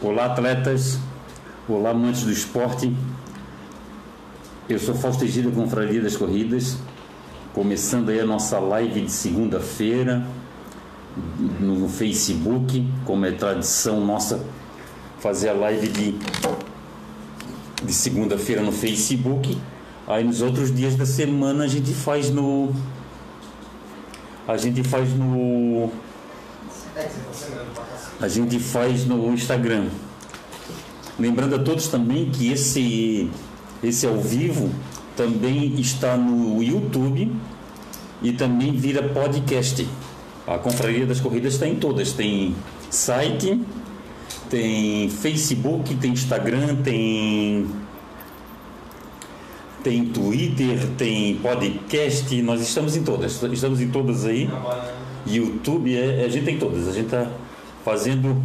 Olá, atletas. Olá, amantes do esporte. Eu sou Fausto Egílio, Confraria das Corridas. Começando aí a nossa live de segunda-feira no Facebook, como é tradição nossa fazer a live de, de segunda-feira no Facebook. Aí nos outros dias da semana a gente faz no. A gente faz no. A gente faz no Instagram. Lembrando a todos também que esse, esse ao vivo também está no YouTube e também vira podcast. A Confraria das Corridas está em todas. Tem site, tem Facebook, tem Instagram, tem tem Twitter, tem podcast, nós estamos em todas, estamos em todas aí. YouTube, é, a gente tem todas, a gente está fazendo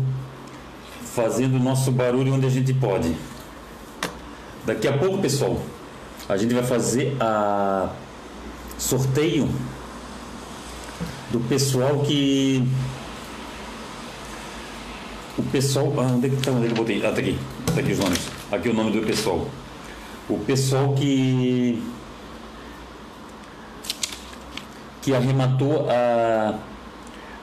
fazendo nosso barulho onde a gente pode. Daqui a pouco, pessoal, a gente vai fazer a sorteio do pessoal que o pessoal, ah, onde é que tá, onde é que eu botei? Ah, tá aqui, tá aqui os nomes. Aqui é o nome do pessoal. O pessoal que que arrematou a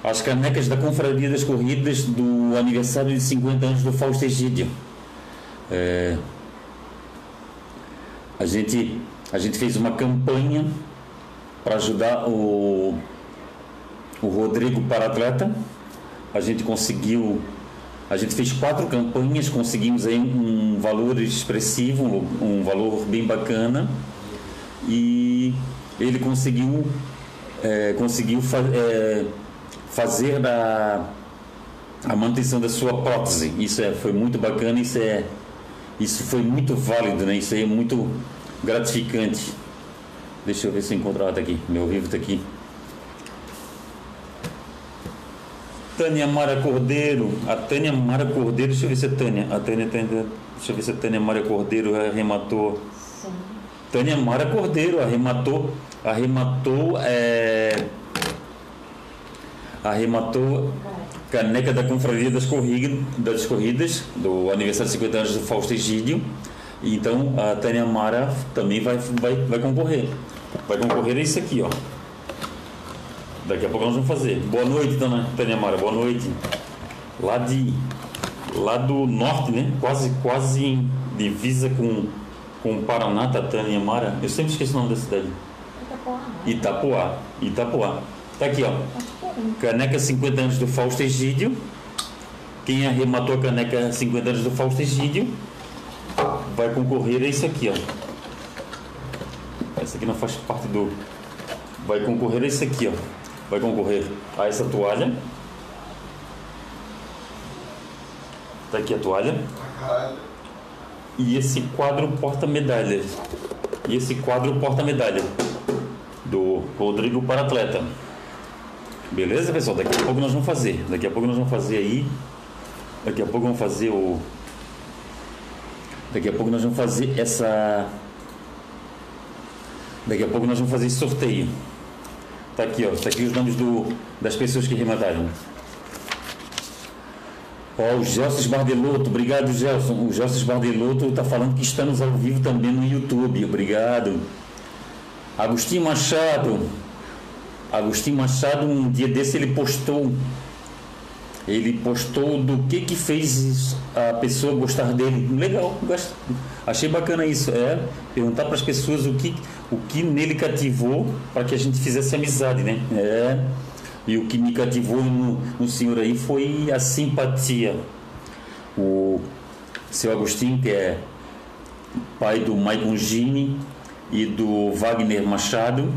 as canecas da Confraria das Corridas do aniversário de 50 anos do Fausto Egídio. É, a, gente, a gente fez uma campanha para ajudar o, o Rodrigo para atleta. A gente conseguiu, a gente fez quatro campanhas, conseguimos aí um valor expressivo, um valor bem bacana. E ele conseguiu, é, conseguiu fazer. É, fazer a, a manutenção da sua prótese. Isso é, foi muito bacana, isso é isso foi muito válido, né? Isso aí é muito gratificante. Deixa eu ver se eu encontro ela tá aqui. Meu vivo está aqui. Tânia Mara Cordeiro. A Tânia Mara Cordeiro, deixa eu ver se é Tânia. A Tânia, Tânia deixa eu ver se a Tânia Mara Cordeiro arrematou. Sim. Tânia Mara Cordeiro arrematou. Arrematou. É, arrematou caneca da Confraria das Corridas, das Corridas do aniversário de 50 anos do Fausto Egídio. Então a Tânia Mara também vai, vai, vai concorrer. Vai concorrer a isso aqui, ó. Daqui a pouco nós vamos fazer. Boa noite, dona Tânia Mara, boa noite. Lá de. Lá do norte, né? Quase, quase em divisa com, com o Paraná, tá, Tânia Mara. Eu sempre esqueço o nome da cidade. Itapuá. Itapuá. Itapuá. Tá aqui, ó. Caneca 50 anos do Fausto Egídio. Quem arrematou a caneca 50 anos do Fausto Egídio vai concorrer a isso aqui, ó. Essa aqui não faz parte do. Vai concorrer a isso aqui, ó. Vai concorrer a essa toalha. Tá aqui a toalha. E esse quadro porta-medalha. E esse quadro porta-medalha do Rodrigo para atleta. Beleza, pessoal? Daqui a pouco nós vamos fazer. Daqui a pouco nós vamos fazer aí. Daqui a pouco vamos fazer o. Daqui a pouco nós vamos fazer essa. Daqui a pouco nós vamos fazer esse sorteio. Tá aqui, ó. Tá aqui os nomes do, das pessoas que remataram. Ó, o Gelson Bardeloto, obrigado, Gelson. O Gelson Bardeloto está falando que estamos ao vivo também no YouTube. Obrigado. Agostinho Machado, Agostinho Machado, um dia desse, ele postou. Ele postou do que que fez a pessoa gostar dele. Legal, gosto. achei bacana isso. É perguntar para as pessoas o que, o que nele cativou para que a gente fizesse amizade, né? É. E o que me cativou no, no senhor aí foi a simpatia. O seu Agostinho, que é pai do Maicon Gini e do Wagner Machado,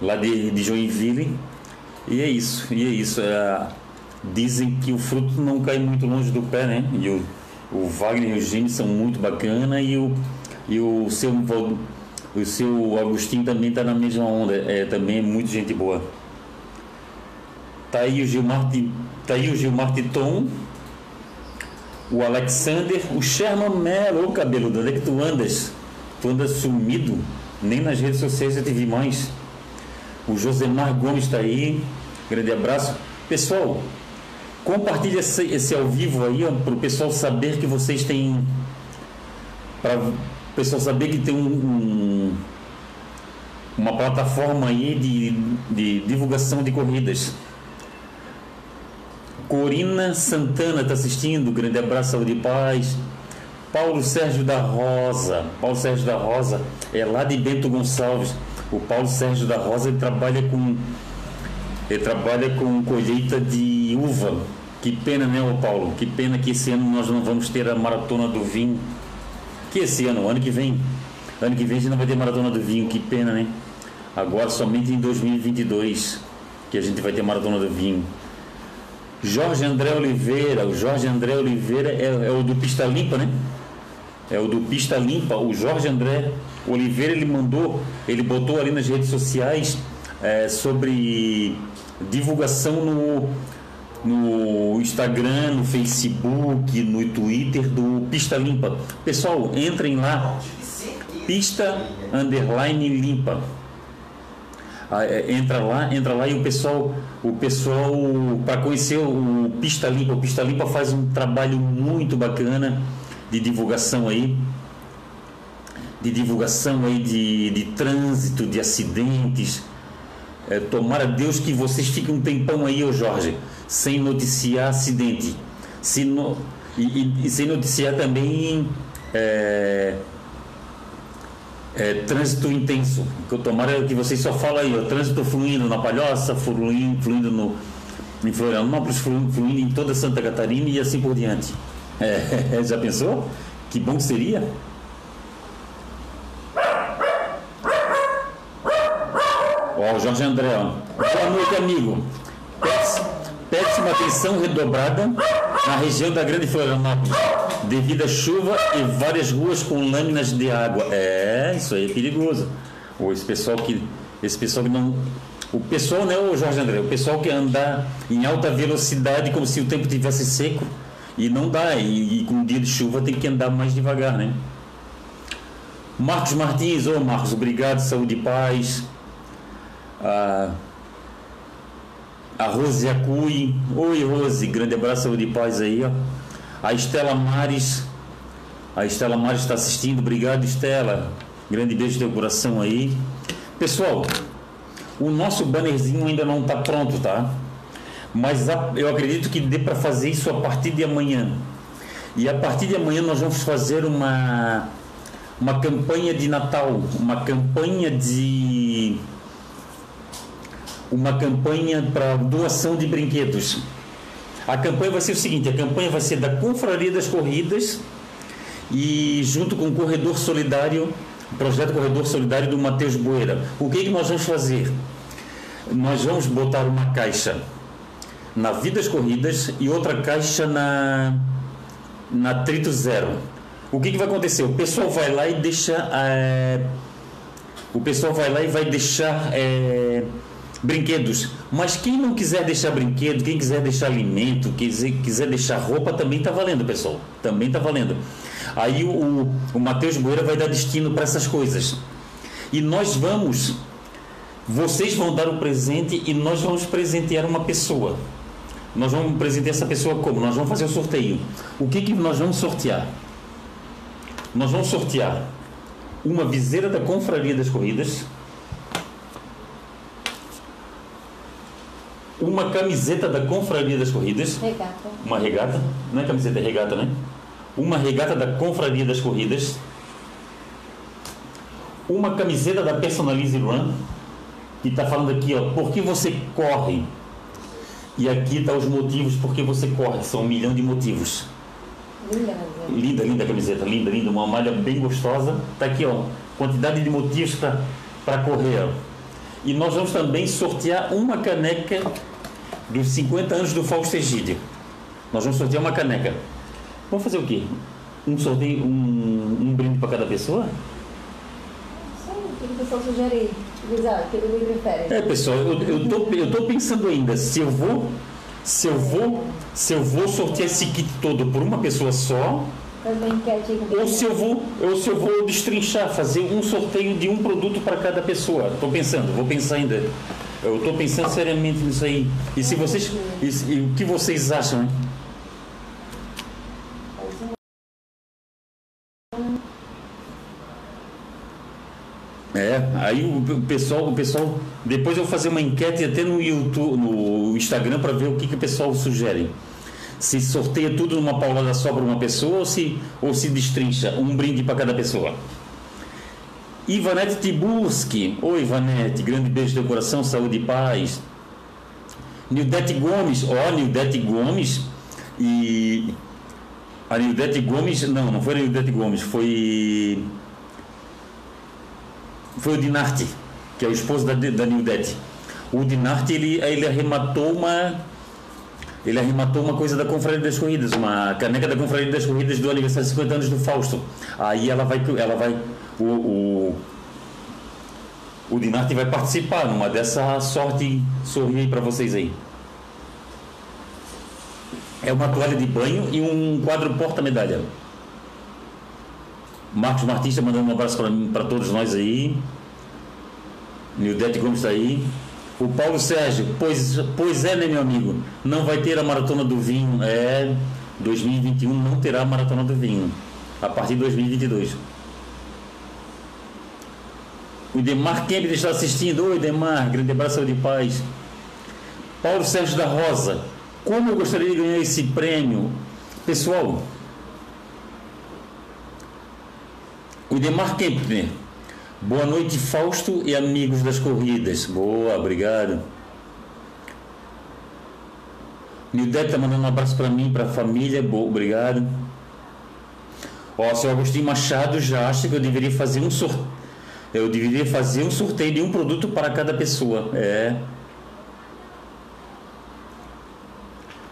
lá de, de Joinville. E é isso, e é isso. É, dizem que o fruto não cai muito longe do pé, né? E o, o Wagner e o Eugênio são muito bacana e o, e o seu o seu Agostinho também está na mesma onda, é, também é muito gente boa. Tá aí o Gilmar, tá aí o Gilmar Titon, o Alexander, o Sherman Mello, ô cabelo, onde é que tu andas? Tu andas sumido, nem nas redes sociais eu te vi mais. O Josemar Gomes está aí. Grande abraço. Pessoal, Compartilhe esse, esse ao vivo aí para o pessoal saber que vocês têm. Para o pessoal saber que tem um, um, uma plataforma aí de, de divulgação de corridas. Corina Santana está assistindo, grande abraço, saúde e paz. Paulo Sérgio da Rosa, Paulo Sérgio da Rosa é lá de Bento Gonçalves. O Paulo Sérgio da Rosa ele trabalha com ele trabalha com colheita de uva. Que pena, né, ô Paulo? Que pena que esse ano nós não vamos ter a maratona do vinho. Que esse ano, ano que vem. Ano que vem a gente não vai ter maratona do vinho, que pena, né? Agora somente em 2022 que a gente vai ter maratona do vinho. Jorge André Oliveira, o Jorge André Oliveira é, é o do Pista Limpa, né? É o do Pista Limpa, o Jorge André Oliveira, ele mandou, ele botou ali nas redes sociais é, sobre divulgação no, no Instagram, no Facebook, no Twitter do Pista Limpa. Pessoal, entrem lá, Pista Underline Limpa. Ah, é, entra lá, entra lá e o pessoal, o pessoal para conhecer o Pista Limpa, o Pista Limpa faz um trabalho muito bacana de divulgação aí, de divulgação aí de, de trânsito, de acidentes. É, tomara Deus que vocês fiquem um tempão aí, ô Jorge, sem noticiar acidente. Se no, e, e, e sem noticiar também é, é, trânsito intenso. Que eu tomara que vocês só falam aí, ó, trânsito fluindo na Palhoça, fluindo, fluindo no, em Florianópolis, fluindo, fluindo em toda Santa Catarina e assim por diante. É, já pensou? Que bom que seria? Ó, o Jorge André, ó. Boa noite, amigo. Péssima atenção redobrada na região da Grande Florianópolis devido à chuva e várias ruas com lâminas de água. É, isso aí é perigoso. Ou esse pessoal que esse pessoal que não o pessoal, né, o Jorge André, o pessoal que anda em alta velocidade como se o tempo tivesse seco e não dá, e, e com dia de chuva tem que andar mais devagar, né? Marcos Martins, ô Marcos, obrigado, saúde e paz. Ah, a Rose Acui, oi Rose, grande abraço, saúde e paz aí, ó. A Estela Mares, a Estela Mares está assistindo, obrigado Estela, grande beijo no teu coração aí. Pessoal, o nosso bannerzinho ainda não está pronto, tá? Mas eu acredito que dê para fazer isso a partir de amanhã. E a partir de amanhã nós vamos fazer uma, uma campanha de Natal, uma campanha de uma campanha para doação de brinquedos. A campanha vai ser o seguinte: a campanha vai ser da Confraria das Corridas e junto com o Corredor Solidário, o projeto Corredor Solidário do Matheus Boeira. O que, é que nós vamos fazer? Nós vamos botar uma caixa na Vidas Corridas e outra caixa na, na Trito Zero. O que, que vai acontecer? O pessoal vai lá e deixa. É, o pessoal vai lá e vai deixar. É, brinquedos. Mas quem não quiser deixar brinquedo, quem quiser deixar alimento, quiser, quiser deixar roupa, também está valendo, pessoal. Também está valendo. Aí o, o, o Matheus Boeira vai dar destino para essas coisas. E nós vamos, vocês vão dar o presente e nós vamos presentear uma pessoa. Nós vamos presentear essa pessoa como? Nós vamos fazer o sorteio. O que, que nós vamos sortear? Nós vamos sortear uma viseira da Confraria das Corridas uma camiseta da Confraria das Corridas. Regata. Uma regata. Não é camiseta, é regata, né? Uma regata da Confraria das Corridas. Uma camiseta da Personalize Run. Que está falando aqui, ó, por que você corre? E aqui tá os motivos por que você corre. São um milhão de motivos. Linda, linda, linda a camiseta, linda, linda, uma malha bem gostosa. Tá aqui, ó, quantidade de motivos para correr. Ó. E nós vamos também sortear uma caneca dos 50 anos do Fausto Egídio. Nós vamos sortear uma caneca. Vamos fazer o quê? Um sorteio, um, um brinde para cada pessoa? O que o pessoal sugere? Exato, que ele prefere. É, pessoal, eu, eu, tô, eu tô pensando ainda se eu vou. Se eu vou, se eu vou sortear esse kit todo por uma pessoa só, ou se eu vou, ou se eu vou destrinchar, fazer um sorteio de um produto para cada pessoa. Estou pensando, vou pensar ainda. Eu estou pensando seriamente nisso aí. E se vocês. E, e o que vocês acham, hein? É, aí o pessoal, o pessoal, depois eu vou fazer uma enquete até no YouTube, no Instagram para ver o que, que o pessoal sugere. Se sorteia tudo numa paulada só para uma pessoa ou se, ou se destrincha um brinde para cada pessoa. Ivanete Tiburski, oi Ivanete, grande beijo do coração, saúde e paz. Nildete Gomes, ó, Nildete Gomes e a Nildete Gomes, não, não foi a Nildete Gomes, foi foi o Dinarte, que é o esposo da, da Nildete. O Dinarte, ele, ele arrematou uma ele arrematou uma coisa da Confraria das Corridas, uma caneca da Confraria das Corridas do aniversário de 50 anos do Fausto. Aí ela vai, ela vai, o, o, o Dinarte vai participar numa dessa sorte, sorri para vocês aí. É uma toalha de banho e um quadro porta-medalha. Marcos Martins está mandando um abraço para todos nós aí. Nildete Gomes está aí. O Paulo Sérgio, pois, pois é, né, meu amigo? Não vai ter a maratona do vinho. É, 2021 não terá a maratona do vinho. A partir de 2022. O Demar Kemp está assistindo. Oi, Demar, grande abraço de paz. Paulo Sérgio da Rosa, como eu gostaria de ganhar esse prêmio? Pessoal, o Demar Kempner Boa noite, Fausto e amigos das corridas. Boa, obrigado. Nildete está mandando um abraço para mim, para a família. Boa, obrigado. Ó, seu Agostinho Machado já acha que eu deveria fazer um sorteio. Eu deveria fazer um sorteio de um produto para cada pessoa. É.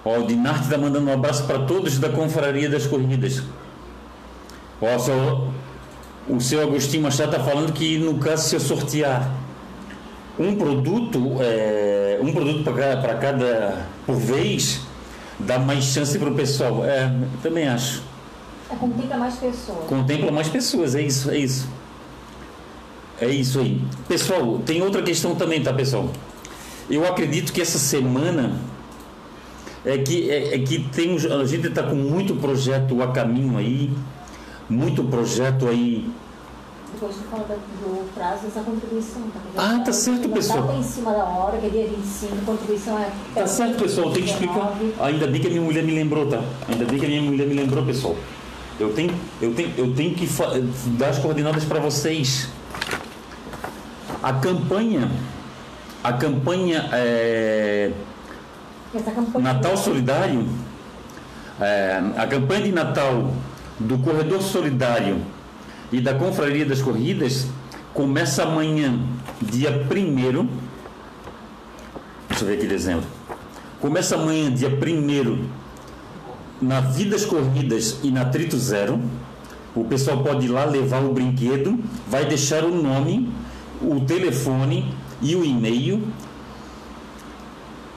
Ó, o Dinarte está mandando um abraço para todos da Confraria das Corridas. Ó, seu o seu Agostinho Machado está falando que no caso se eu sortear um produto, é, um produto para cada por vez, dá mais chance para o pessoal. É, também acho. É, contempla mais pessoas. Contempla mais pessoas, é isso, é isso. É isso aí. Pessoal, tem outra questão também, tá, pessoal? Eu acredito que essa semana é que, é, é que tem, a gente está com muito projeto a caminho aí muito projeto aí. Depois tu fala do prazo dessa contribuição. Tá? Ah, tá certo, pessoal. Tá em cima da hora, que é dia 25, contribuição é. Tá certo, pessoal, tem que explicar. Ainda bem que a minha mulher me lembrou, tá? Ainda bem que a minha mulher me lembrou, pessoal. Eu tenho, eu tenho, eu tenho que dar as coordenadas para vocês. A campanha, a campanha, é, campanha Natal Solidário, é, a campanha de Natal do Corredor Solidário e da Confraria das Corridas começa amanhã, dia 1 Deixa eu ver aqui dezembro. Começa amanhã, dia 1 na Vidas Corridas e na Trito Zero. O pessoal pode ir lá levar o brinquedo, vai deixar o nome, o telefone e o e-mail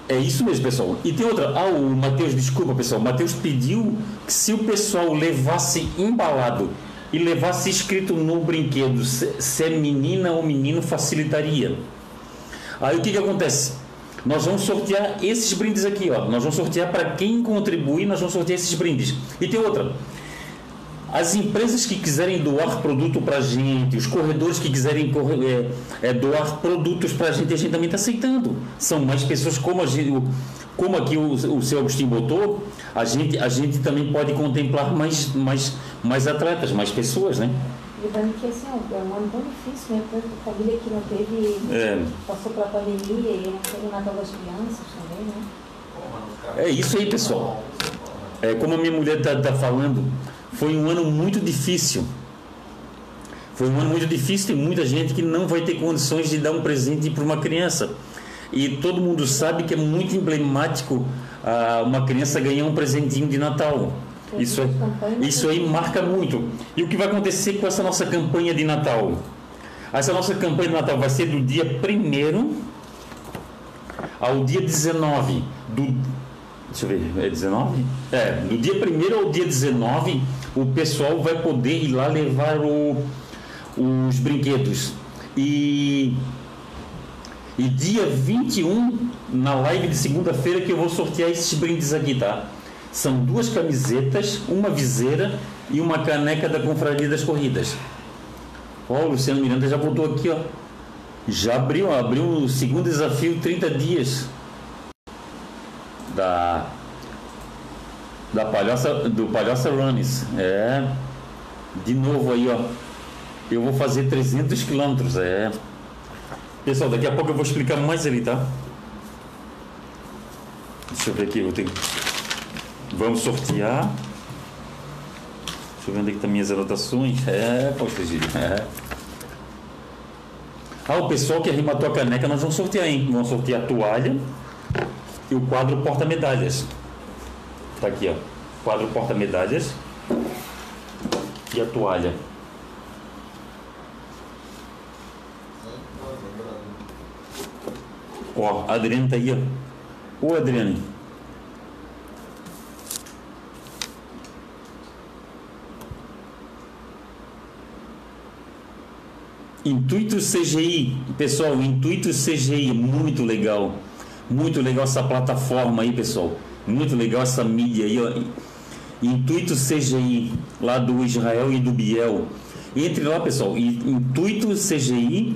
é isso mesmo, pessoal. E tem outra. Ah, o Matheus, desculpa, pessoal. Matheus pediu que se o pessoal levasse embalado e levasse escrito no brinquedo se, se é menina ou menino, facilitaria. Aí o que, que acontece? Nós vamos sortear esses brindes aqui, ó. Nós vamos sortear para quem contribui, nós vamos sortear esses brindes. E tem outra. As empresas que quiserem doar produto para a gente, os corredores que quiserem é, é, doar produtos para a gente, a gente também está aceitando. São mais pessoas como a gente, como aqui o, o seu Agostinho botou, a gente, a gente também pode contemplar mais, mais, mais atletas, mais pessoas, né? Lembrando que assim, é um ano tão difícil, né? Tanta família que não teve, é. passou pela pandemia e não teve Natal das crianças também, né? É isso aí, pessoal. É, como a minha mulher está tá falando, foi um ano muito difícil. Foi um ano muito difícil, tem muita gente que não vai ter condições de dar um presente para uma criança. E todo mundo sabe que é muito emblemático ah, uma criança ganhar um presentinho de Natal. Isso, isso aí marca muito. E o que vai acontecer com essa nossa campanha de Natal? Essa nossa campanha de Natal vai ser do dia 1 ao dia 19 do Deixa eu ver, é 19? É, do dia 1 ao dia 19, o pessoal vai poder ir lá levar o, os brinquedos. E, E dia 21, na live de segunda-feira, que eu vou sortear esses brindes aqui, tá? São duas camisetas, uma viseira e uma caneca da Confraria das Corridas. Ó, o Luciano Miranda já botou aqui, ó. Já abriu, abriu o segundo desafio 30 dias da da Palhoça do Palhoça Runners. É. De novo aí, ó. Eu vou fazer 300 quilômetros, é. Pessoal, daqui a pouco eu vou explicar mais ali, tá? Deixa eu ver aqui, eu tenho. Vamos sortear. Deixa eu ver onde é que tá minhas anotações. É, Gírio. É. Ah, o pessoal que arrematou a caneca, nós vamos sortear, hein? Vamos sortear a toalha e o quadro porta-medalhas. Tá aqui, ó. Quadro porta-medalhas e a toalha. Ó, a Adriane tá aí, ó. Ô, Adriane. Intuito CGI, pessoal, Intuito CGI, muito legal. Muito legal essa plataforma aí, pessoal. Muito legal essa mídia aí, ó. Intuito CGI, lá do Israel e do Biel. Entre lá, pessoal, Intuito CGI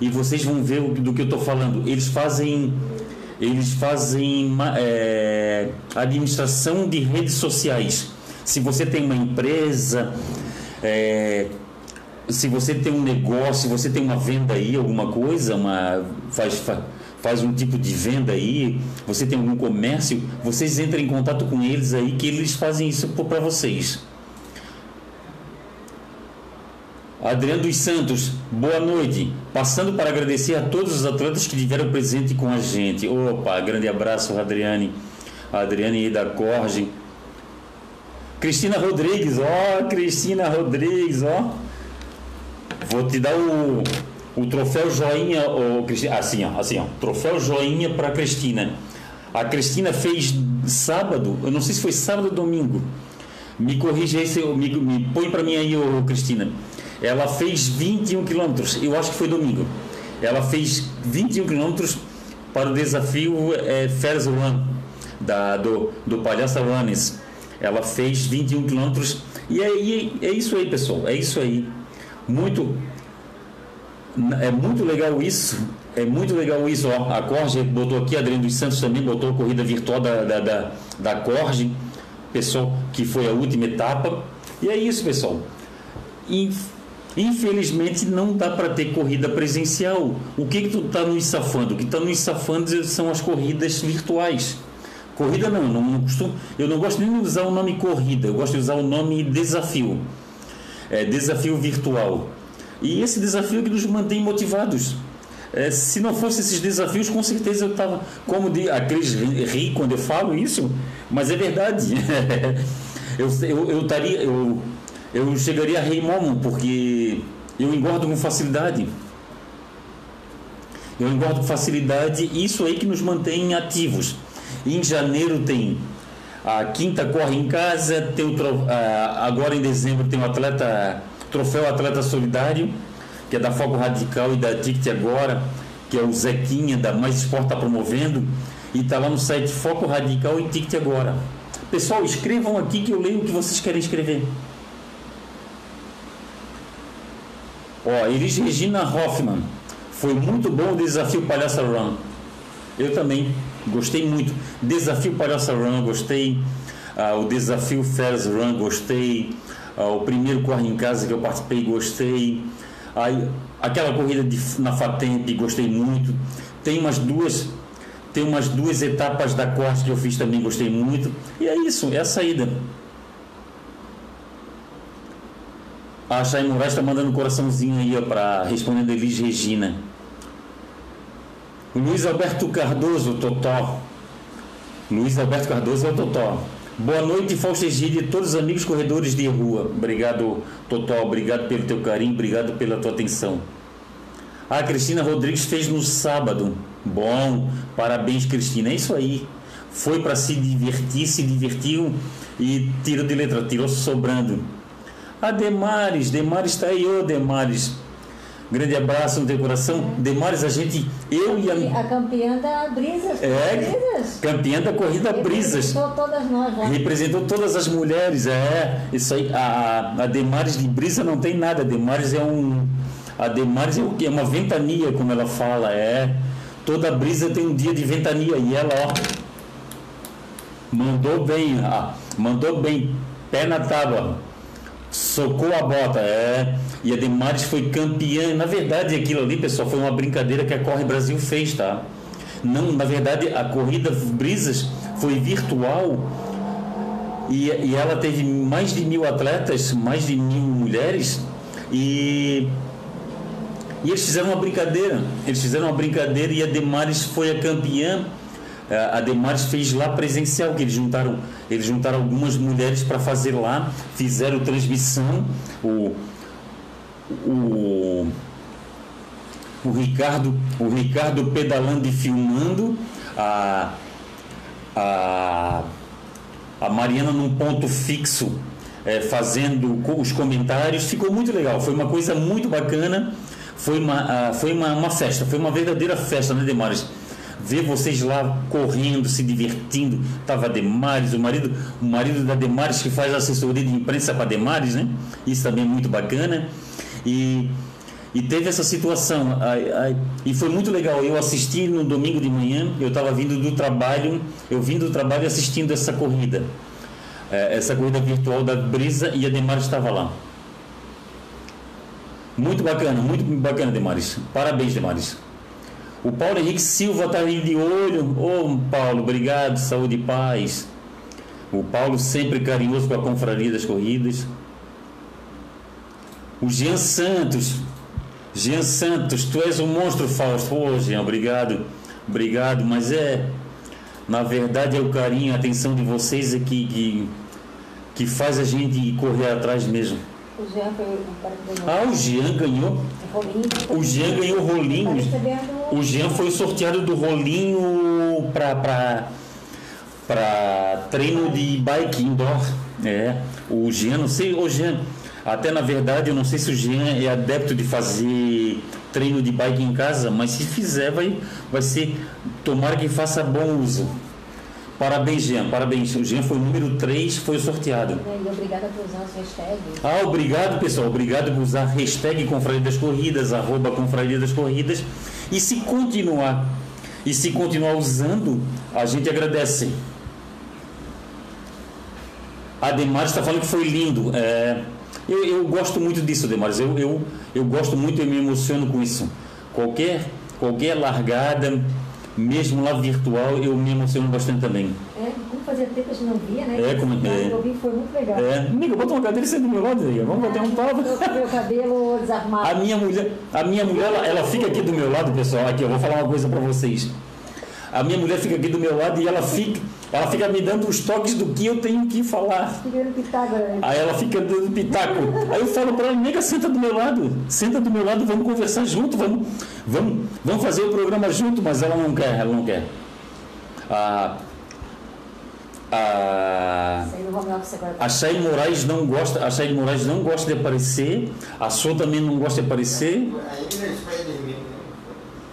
e vocês vão ver do que eu estou falando. Eles fazem, eles fazem é, administração de redes sociais. Se você tem uma empresa, é, se você tem um negócio, se você tem uma venda aí, alguma coisa, uma faz, faz um tipo de venda aí, você tem algum comércio, vocês entram em contato com eles aí que eles fazem isso para vocês. Adriano dos Santos, boa noite. Passando para agradecer a todos os atletas que tiveram presente com a gente. Opa, grande abraço, Adriane. Adriane da Corge. Cristina Rodrigues, ó, Cristina Rodrigues, ó. Vou te dar o, o troféu joinha, o, assim, ó, assim, ó, troféu joinha para Cristina. A Cristina fez sábado, eu não sei se foi sábado ou domingo. Me corrija aí, me, me põe para mim aí, ô, Cristina ela fez 21 quilômetros, eu acho que foi domingo. Ela fez 21 quilômetros para o desafio é, Run da, do, do Palhaça Runners. Ela fez 21 quilômetros e é, é isso aí, pessoal. É isso aí. Muito é muito legal isso. É muito legal isso. Ó, a Corge botou aqui, Adriano dos Santos também botou a corrida virtual da, da, da, da Corge, pessoal, que foi a última etapa. E é isso, pessoal. Infelizmente não dá para ter corrida presencial. O que que tu está nos safando? O que está nos safando são as corridas virtuais. Corrida não, não, não costumo, eu não gosto nem de usar o nome corrida, eu gosto de usar o nome desafio. É, desafio virtual. E esse desafio é que nos mantém motivados. É, se não fosse esses desafios, com certeza eu estava. Como de, a Cris ri quando eu falo isso, mas é verdade. eu, eu, eu, taria, eu eu chegaria a rei momo, porque eu engordo com facilidade. Eu engordo com facilidade, isso aí que nos mantém ativos. Em janeiro tem a quinta corre em casa, tem o, agora em dezembro tem o atleta troféu atleta solidário, que é da Foco Radical e da Ticket agora, que é o Zequinha da Mais Esporte está promovendo, e está lá no site Foco Radical e Ticket agora. Pessoal, escrevam aqui que eu leio o que vocês querem escrever. Ó, Elis Regina Hoffman. Foi muito bom o desafio Palhaça Run. Eu também gostei muito. Desafio Palhaça Run, gostei. Ah, o desafio Ferris Run, gostei. Ah, o primeiro Corre em Casa que eu participei, gostei. Aí, aquela corrida de, na Fatemp, gostei muito. Tem umas duas tem umas duas etapas da corte que eu fiz também, gostei muito. E é isso, é a saída. A Chay Moraes está mandando um coraçãozinho aí para respondendo Elis Regina. Luiz Alberto Cardoso, Totó. Luiz Alberto Cardoso é o Totó. Boa noite, Fausto Egídio e todos os amigos corredores de rua. Obrigado, Totó. Obrigado pelo teu carinho, obrigado pela tua atenção. A Cristina Rodrigues fez no sábado. Bom, parabéns, Cristina. É isso aí. Foi para se divertir, se divertiu e tirou de letra, tirou sobrando. A Demares, Demares está aí, ô Demares. Grande abraço no teu coração. É. Demares, a gente, eu e a. A campeã da Brisas. É, Brisas. campeã da corrida Brisas. Representou todas nós, né? Representou todas as mulheres, é. Isso aí, a, a Demares de Brisa não tem nada. A Demares é um. A Demares é o quê? É uma ventania, como ela fala, é. Toda brisa tem um dia de ventania e ela, ó. Mandou bem, ah, mandou bem, pé na tábua, socou a bota, é. E a Demares foi campeã. Na verdade, aquilo ali, pessoal, foi uma brincadeira que a Corre Brasil fez, tá? Não, na verdade, a corrida Brisas foi virtual e, e ela teve mais de mil atletas, mais de mil mulheres e e eles fizeram uma brincadeira. Eles fizeram uma brincadeira e a Demares foi a campeã. É, a Demares fez lá presencial, que eles juntaram, eles juntaram algumas mulheres para fazer lá, fizeram transmissão. O, o, o Ricardo, o Ricardo pedalando e filmando, a, a, a Mariana num ponto fixo é, fazendo os comentários, ficou muito legal, foi uma coisa muito bacana, foi uma, uh, foi uma, uma festa, foi uma verdadeira festa, né, Demores? Ver vocês lá correndo, se divertindo, tava Demares, o marido, o marido da Demares que faz assessoria de imprensa para Demares, né? Isso também é muito bacana. E, e teve essa situação. Ai, ai, e foi muito legal. Eu assisti no domingo de manhã, eu estava vindo do trabalho, eu vim do trabalho assistindo essa corrida. É, essa corrida virtual da Brisa e a Demares estava lá. Muito bacana, muito bacana, Demares. Parabéns, Demares. O Paulo Henrique Silva está aí de olho. Ô, oh, Paulo, obrigado, saúde e paz. O Paulo sempre carinhoso com a confraria das corridas. O Jean Santos. Jean Santos, tu és um monstro, Fausto. Ô, Jean, obrigado. Obrigado, mas é. Na verdade, é o carinho, a atenção de vocês aqui que, que faz a gente correr atrás mesmo. O Jean ganhou. Ah, o Jean ganhou. O Jean ganhou o rolinho. Tá o Jean foi sorteado do rolinho para para treino de bike indoor. É. O Jean, não sei, o Jean até na verdade, eu não sei se o Jean é adepto de fazer treino de bike em casa, mas se fizer, vai, vai ser. Tomara que faça bom uso. Parabéns, Jean, parabéns. O Jean foi o número 3, foi sorteado. E obrigada por usar as hashtags. Ah, obrigado, pessoal. Obrigado por usar hashtag Confraria das Corridas, arroba Confraria das Corridas. E se continuar, e se continuar usando, a gente agradece. A Demar está falando que foi lindo. É, eu, eu gosto muito disso, Demares. Eu, eu, eu gosto muito e me emociono com isso. Qualquer, qualquer largada, mesmo lá virtual, eu me emociono bastante também. É, como fazia tempo a gente não via, né? É, como é. foi muito legal. É. Amiga, bota uma cadeira e senta do meu lado, amiga. Vamos botar um papo. Meu cabelo desarmado. A minha mulher, a minha mulher ela, ela fica aqui do meu lado, pessoal. Aqui, eu vou falar uma coisa para vocês. A minha mulher fica aqui do meu lado e ela fica, ela fica me dando os toques do que eu tenho que falar. Né? Aí ela fica dando pitaco. Aí eu falo para ela, nega, senta do meu lado, senta do meu lado, vamos conversar junto, vamos, vamos, vamos fazer o programa junto, mas ela não quer, ela não quer. A, a, a Chay Moraes não gosta, a Chay Moraes não gosta de aparecer, a Sô também não gosta de aparecer.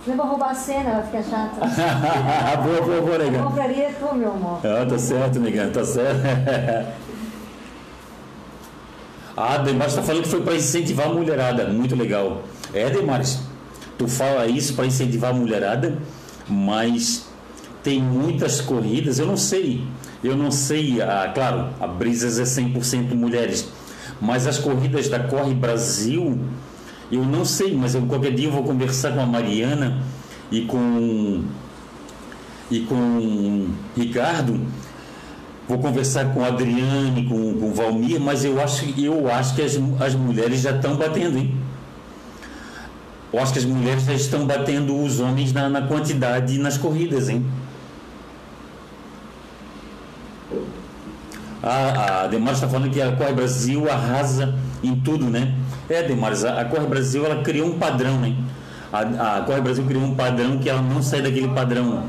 Não vou roubar a cena, ela fica chata. boa, boa, boa, negão. compraria tu, meu amor. Ah, tá certo, negão, tá certo. ah, Demares está falando que foi para incentivar a mulherada. Muito legal. É, Demares, tu fala isso para incentivar a mulherada, mas tem muitas corridas, eu não sei. Eu não sei, ah, claro, a Brisas é 100% mulheres, mas as corridas da Corre Brasil eu não sei, mas eu, qualquer dia eu vou conversar com a Mariana e com e com o Ricardo. Vou conversar com a Adriane, com, com o Valmir, mas eu acho, eu acho que as, as mulheres já estão batendo, hein? Eu acho que as mulheres já estão batendo os homens na, na quantidade nas corridas, hein? A, a Demar está falando que a Corre Brasil arrasa em tudo, né? É, Demares, a, a Corre Brasil ela criou um padrão, né? A, a Corre Brasil criou um padrão que ela não sai daquele padrão.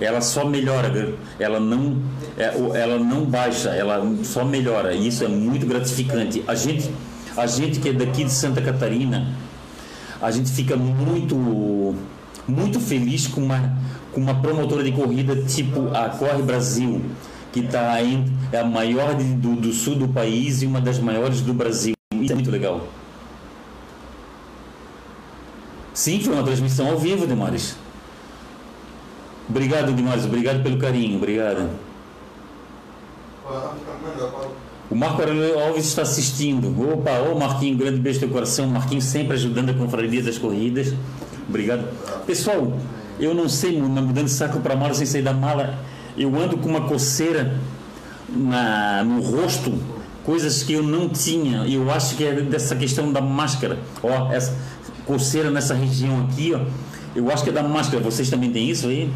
Ela só melhora, ela não, é, ela não baixa, ela só melhora. E isso é muito gratificante. A gente, a gente que é daqui de Santa Catarina, a gente fica muito, muito feliz com uma, com uma promotora de corrida tipo a Corre Brasil, que está é a maior do, do sul do país e uma das maiores do Brasil. Isso é muito legal. Sim, foi uma transmissão ao vivo, Demares. Obrigado, Demares. Obrigado pelo carinho. Obrigado. O Marco Aurélio Alves está assistindo. Opa, ô Marquinho, grande beijo teu coração. Marquinho sempre ajudando a Confraria das Corridas. Obrigado. Pessoal, eu não sei, mudando de saco para mala sem sair da mala, eu ando com uma coceira na, no rosto, coisas que eu não tinha. Eu acho que é dessa questão da máscara. Ó, essa coceira nessa região aqui, ó. Eu acho que é da máscara. Vocês também têm isso aí?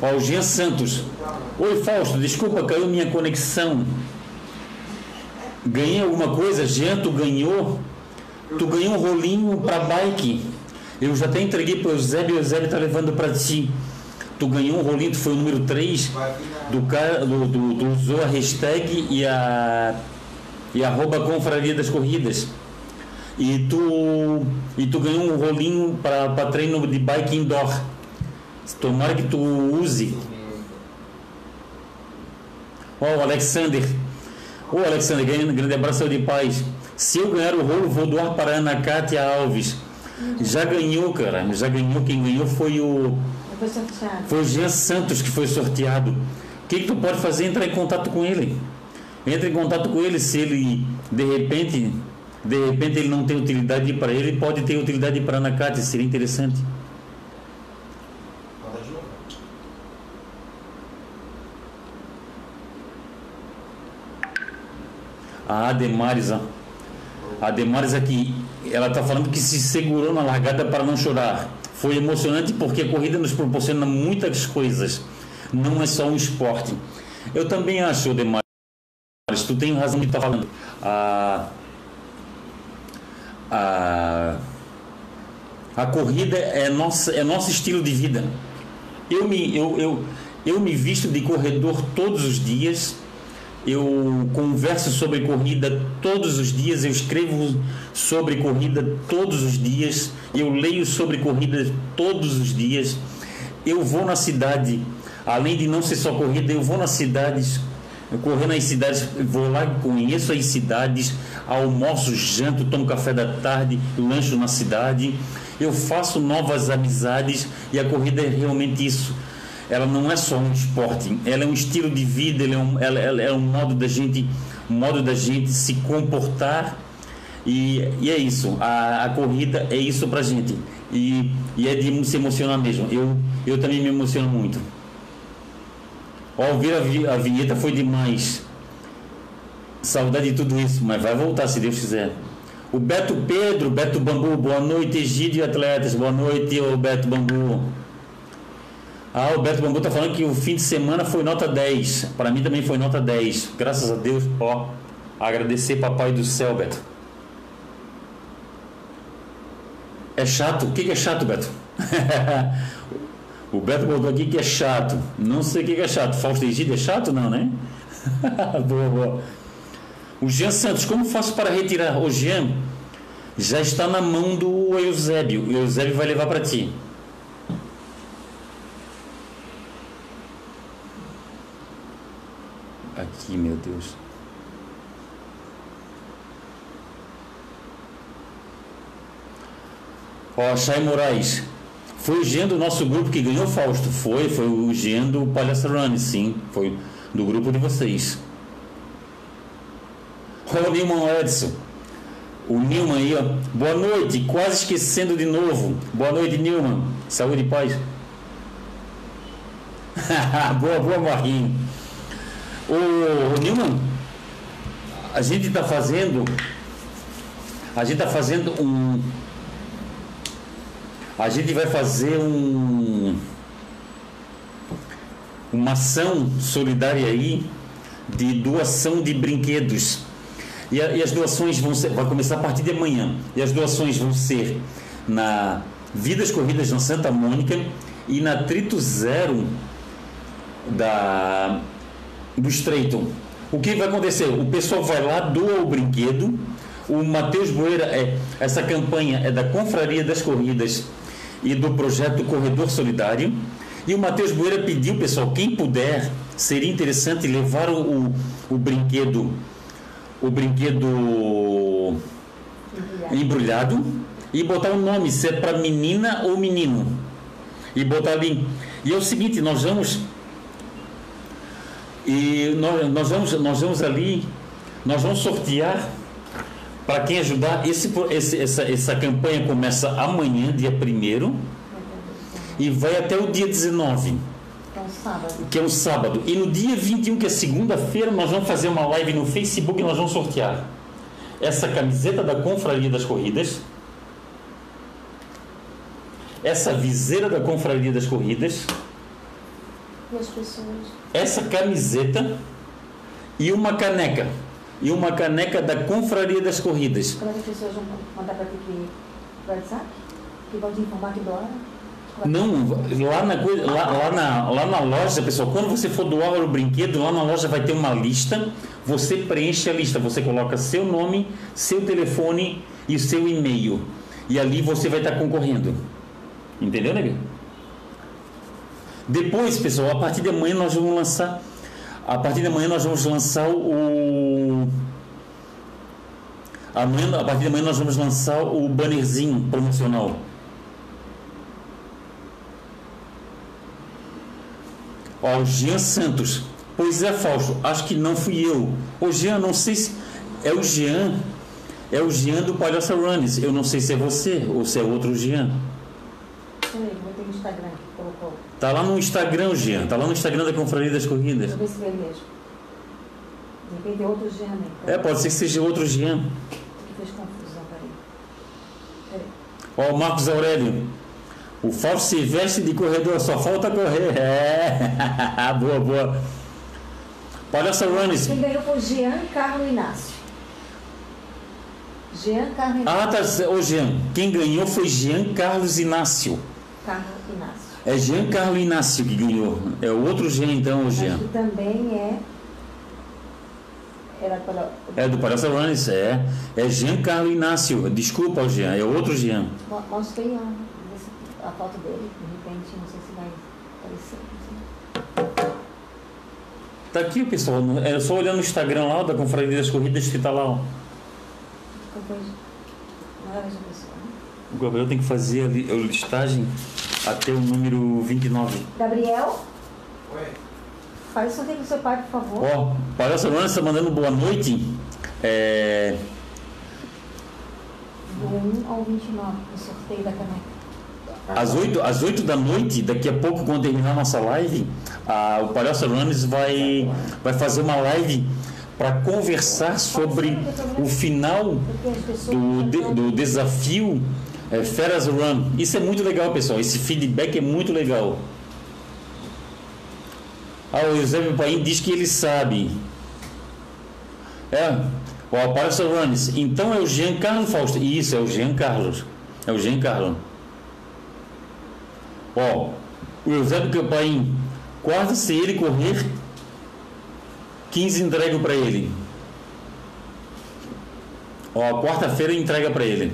Ó, o Jean Santos. Oi, Fausto, desculpa, caiu minha conexão. Ganhei alguma coisa? Jean, tu ganhou? Tu ganhou um rolinho para bike. Eu já até entreguei para o Eusébio, o Eusébio está levando para ti. Tu ganhou um rolinho, tu foi o número 3 do cara, do, do, usou a hashtag e a e arroba confraria das corridas. E tu e tu ganhou um rolinho para treino de bike indoor. Tomara que tu use. Ó, oh, o Alexander. Ô, oh, Alexander, grande, grande abraço de paz. Se eu ganhar o rolo, vou doar para a Ana Cátia Alves. Já ganhou, cara. Já ganhou. Quem ganhou foi o. Foi o Jean Santos que foi sorteado. O que, que tu pode fazer? Entrar em contato com ele. Entra em contato com ele. Se ele, de repente, de repente ele não tem utilidade para ele, pode ter utilidade para a Ana Cátia. Seria interessante. A Ademares, a Ademares aqui, ela está falando que se segurou na largada para não chorar. Foi emocionante porque a corrida nos proporciona muitas coisas. Não é só um esporte. Eu também acho, Ademares, tu tem razão que está falando. A, a, a corrida é, nossa, é nosso estilo de vida. Eu me, eu, eu, eu me visto de corredor todos os dias eu converso sobre corrida todos os dias, eu escrevo sobre corrida todos os dias, eu leio sobre corrida todos os dias. Eu vou na cidade, além de não ser só corrida, eu vou nas cidades, correr nas cidades, vou lá, conheço as cidades, almoço, janto, tomo café da tarde, lancho na cidade. Eu faço novas amizades e a corrida é realmente isso ela não é só um esporte, ela é um estilo de vida, ela é um, ela, ela é um modo da gente, um modo da gente se comportar e, e é isso. A, a corrida é isso pra gente e, e é de se emocionar mesmo. Eu, eu também me emociono muito. Ouvir a, a vinheta foi demais. Saudade de tudo isso, mas vai voltar se Deus quiser. O Beto Pedro, Beto Bambu, boa noite, Egídio Atletas, boa noite, o Beto Bambu. Ah, o Beto Bambu tá falando que o fim de semana foi nota 10. Para mim também foi nota 10. Graças a Deus, ó. Agradecer papai do céu, Beto. É chato? O que é chato, Beto? o Beto botou aqui que é chato. Não sei o que é chato. Fausto Egídio é chato, não, né? boa, boa. O Jean Santos, como faço para retirar? O Jean já está na mão do Eusébio. O Eusébio vai levar para ti. Aqui, meu Deus. Ó, Chay Moraes. Foi o Gen do nosso grupo que ganhou Fausto. Foi, foi o Gen do Palhaço Run, sim. Foi do grupo de vocês. Ó, o Nilman Edson. O Nilman aí, ó. Boa noite, quase esquecendo de novo. Boa noite, Nilman. Saúde e paz. boa, boa, Marquinhos. O, Nilman, a gente está fazendo, a gente está fazendo um, a gente vai fazer um, uma ação solidária aí de doação de brinquedos. E, a, e, as doações vão ser, vai começar a partir de amanhã. E as doações vão ser na Vidas Corridas na Santa Mônica e na Trito Zero da do Estreito. O que vai acontecer? O pessoal vai lá, doa o brinquedo, O Matheus Boeira, é, essa campanha é da Confraria das Corridas e do projeto Corredor Solidário. E o Matheus Boeira pediu, pessoal, quem puder, seria interessante levar o, o, brinquedo, o brinquedo embrulhado e botar o um nome, se é para menina ou menino. E botar ali. E é o seguinte, nós vamos. E nós, nós, vamos, nós vamos ali, nós vamos sortear para quem ajudar. Esse, esse, essa, essa campanha começa amanhã, dia 1 e vai até o dia 19. Que é um sábado. Que é um sábado. E no dia 21, que é segunda-feira, nós vamos fazer uma live no Facebook e nós vamos sortear essa camiseta da Confraria das Corridas, essa viseira da Confraria das Corridas, as pessoas. essa camiseta e uma caneca. E uma caneca da Confraria das Corridas. Como é que as pessoas vão mandar para ti para WhatsApp? Que vão te informar que? Não, lá na, lá, lá, na, lá na loja, pessoal, quando você for doar o brinquedo, lá na loja vai ter uma lista. Você preenche a lista, você coloca seu nome, seu telefone e seu e-mail. E ali você vai estar concorrendo. Entendeu, nega? Depois, pessoal, a partir de amanhã nós vamos lançar. A partir de amanhã nós vamos lançar o. Amanhã, a partir de amanhã nós vamos lançar o bannerzinho promocional. Ó, o Jean Santos. Pois é, Fausto, acho que não fui eu. O Jean, não sei se. É o Jean. É o Jean do Palhaça Runners. Eu não sei se é você ou se é outro Jean. no Instagram colocou. Tá lá no Instagram, Jean. Tá lá no Instagram da Confraria das Corridas. Deixa eu ver se é mesmo. De repente é outro Jean mesmo. É, pode ser que seja outro Jean. Que fez confusão, peraí. Ó, o Marcos Aurélio. O Fausto se veste de corredor, só falta correr. É. boa, boa. Palhaça Runners. Quem ganhou foi Jean Carlos Inácio. Jean Carlos Ah, tá. Ô, Jean. Quem ganhou foi Jean Carlos Inácio. Carlos Inácio. É Jean Carlos Inácio que ganhou. É o outro Jean, então, o Jean. Acho também é. Era para... É do Runners, é. É Jean Carlos Inácio. Desculpa, Jean. É outro Jean. Mo- Mostra aí a, a foto dele, de repente, não sei se vai aparecer. Tá aqui, pessoal. É só olhar no Instagram lá da Confraria das Corridas que tá lá, ó. Não era pessoa, né? O Gabriel tem que fazer a li- a listagem até o número 29. Gabriel, Oi. faz o sorteio com seu pai, por favor. Ó, Palhaça Runners está mandando boa noite. É, Do 1 ao 29, o sorteio da caneca. às, 8, às 8 da noite, daqui a pouco, quando terminar a nossa live, a, o Palhaça Runners vai, vai fazer uma live para conversar sobre o final do, de- do desafio é, Feras Run. Isso é muito legal, pessoal. Esse feedback é muito legal. Ah, o Eusébio Paim diz que ele sabe. É, o Aparece Runs. Então é o Jean Carlos Fausto. Isso, é o Jean Carlos. É o Jean Carlos. Ó, o Eusébio Campaim, quase se ele correr, 15 entrego para ele. Ó, quarta-feira entrega para ele.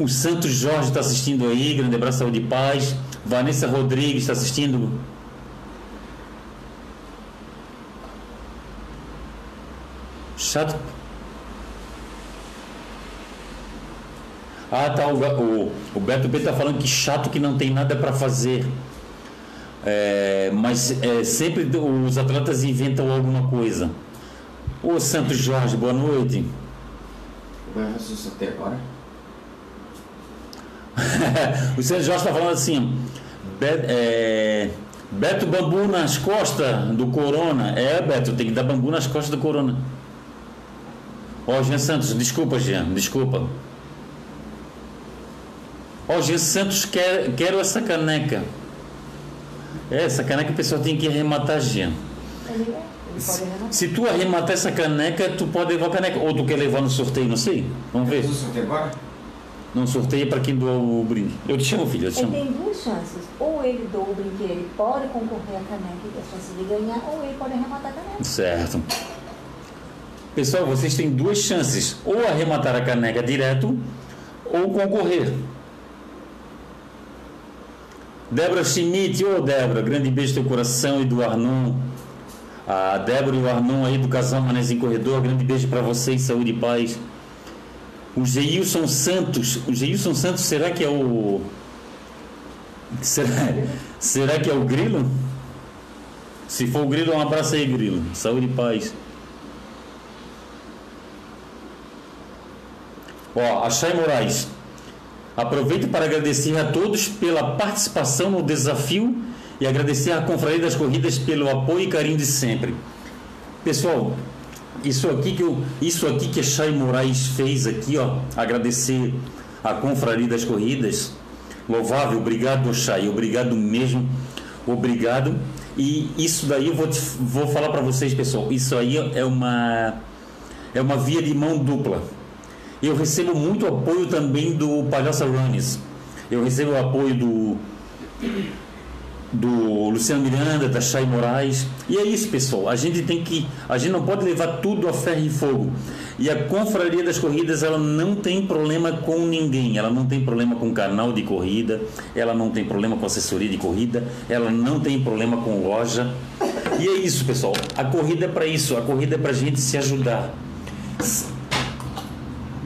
O Santos Jorge está assistindo aí, grande abraço, saúde e paz. Vanessa Rodrigues está assistindo. Chato. Ah, tá. O, o, o Beto B está falando que chato que não tem nada para fazer. É, mas é, sempre os atletas inventam alguma coisa. Ô Santos Jorge, boa noite. Vai raciocínio até agora? o Santos Jorge está falando assim: Be- é, Beto Bambu nas costas do Corona. É, Beto, tem que dar bambu nas costas do Corona. Ó, Jean Santos, desculpa, Jean, desculpa. Ó, Jean Santos, quer, quero essa caneca. É, essa caneca o pessoal tem que arrematar, Jean. Arrematar. Se tu arrematar essa caneca, tu pode levar a caneca. Ou tu quer levar no sorteio, não sei. Vamos ver. Não sorteia para quem doou o brinde. Eu te chamo, filho, eu te Ele chamo. tem duas chances. Ou ele doa o brinquedo, ele pode concorrer à caneca e ter a chance de ganhar, ou ele pode arrematar a caneca. Certo. Pessoal, vocês têm duas chances: ou arrematar a caneca direto ou concorrer. Débora Schmidt, ô oh, Débora, grande beijo no teu coração e do Arnon. A Débora e o Arnon aí do Casal Manezinho Corredor, grande beijo para vocês, saúde e paz. O Geilson Santos, o Geilson Santos, será que é o. Será, será que é o Grilo? Se for o Grilo, um abraço aí, Grilo. Saúde e paz. Ó, a Chay Moraes. Aproveito para agradecer a todos pela participação no desafio e agradecer à Confraria das Corridas pelo apoio e carinho de sempre. Pessoal, isso aqui que eu, isso aqui que a Chay Moraes fez aqui, ó, agradecer à Confraria das Corridas. Louvável, obrigado, Chay, obrigado mesmo. Obrigado. E isso daí eu vou, te, vou falar para vocês, pessoal. Isso aí é uma é uma via de mão dupla eu recebo muito apoio também do Palhaça Runners. Eu recebo o apoio do, do Luciano Miranda, da Chay Moraes. E é isso, pessoal. A gente tem que. A gente não pode levar tudo a ferro e fogo. E a Confraria das Corridas, ela não tem problema com ninguém. Ela não tem problema com canal de corrida. Ela não tem problema com assessoria de corrida. Ela não tem problema com loja. E é isso, pessoal. A corrida é para isso. A corrida é para a gente se ajudar.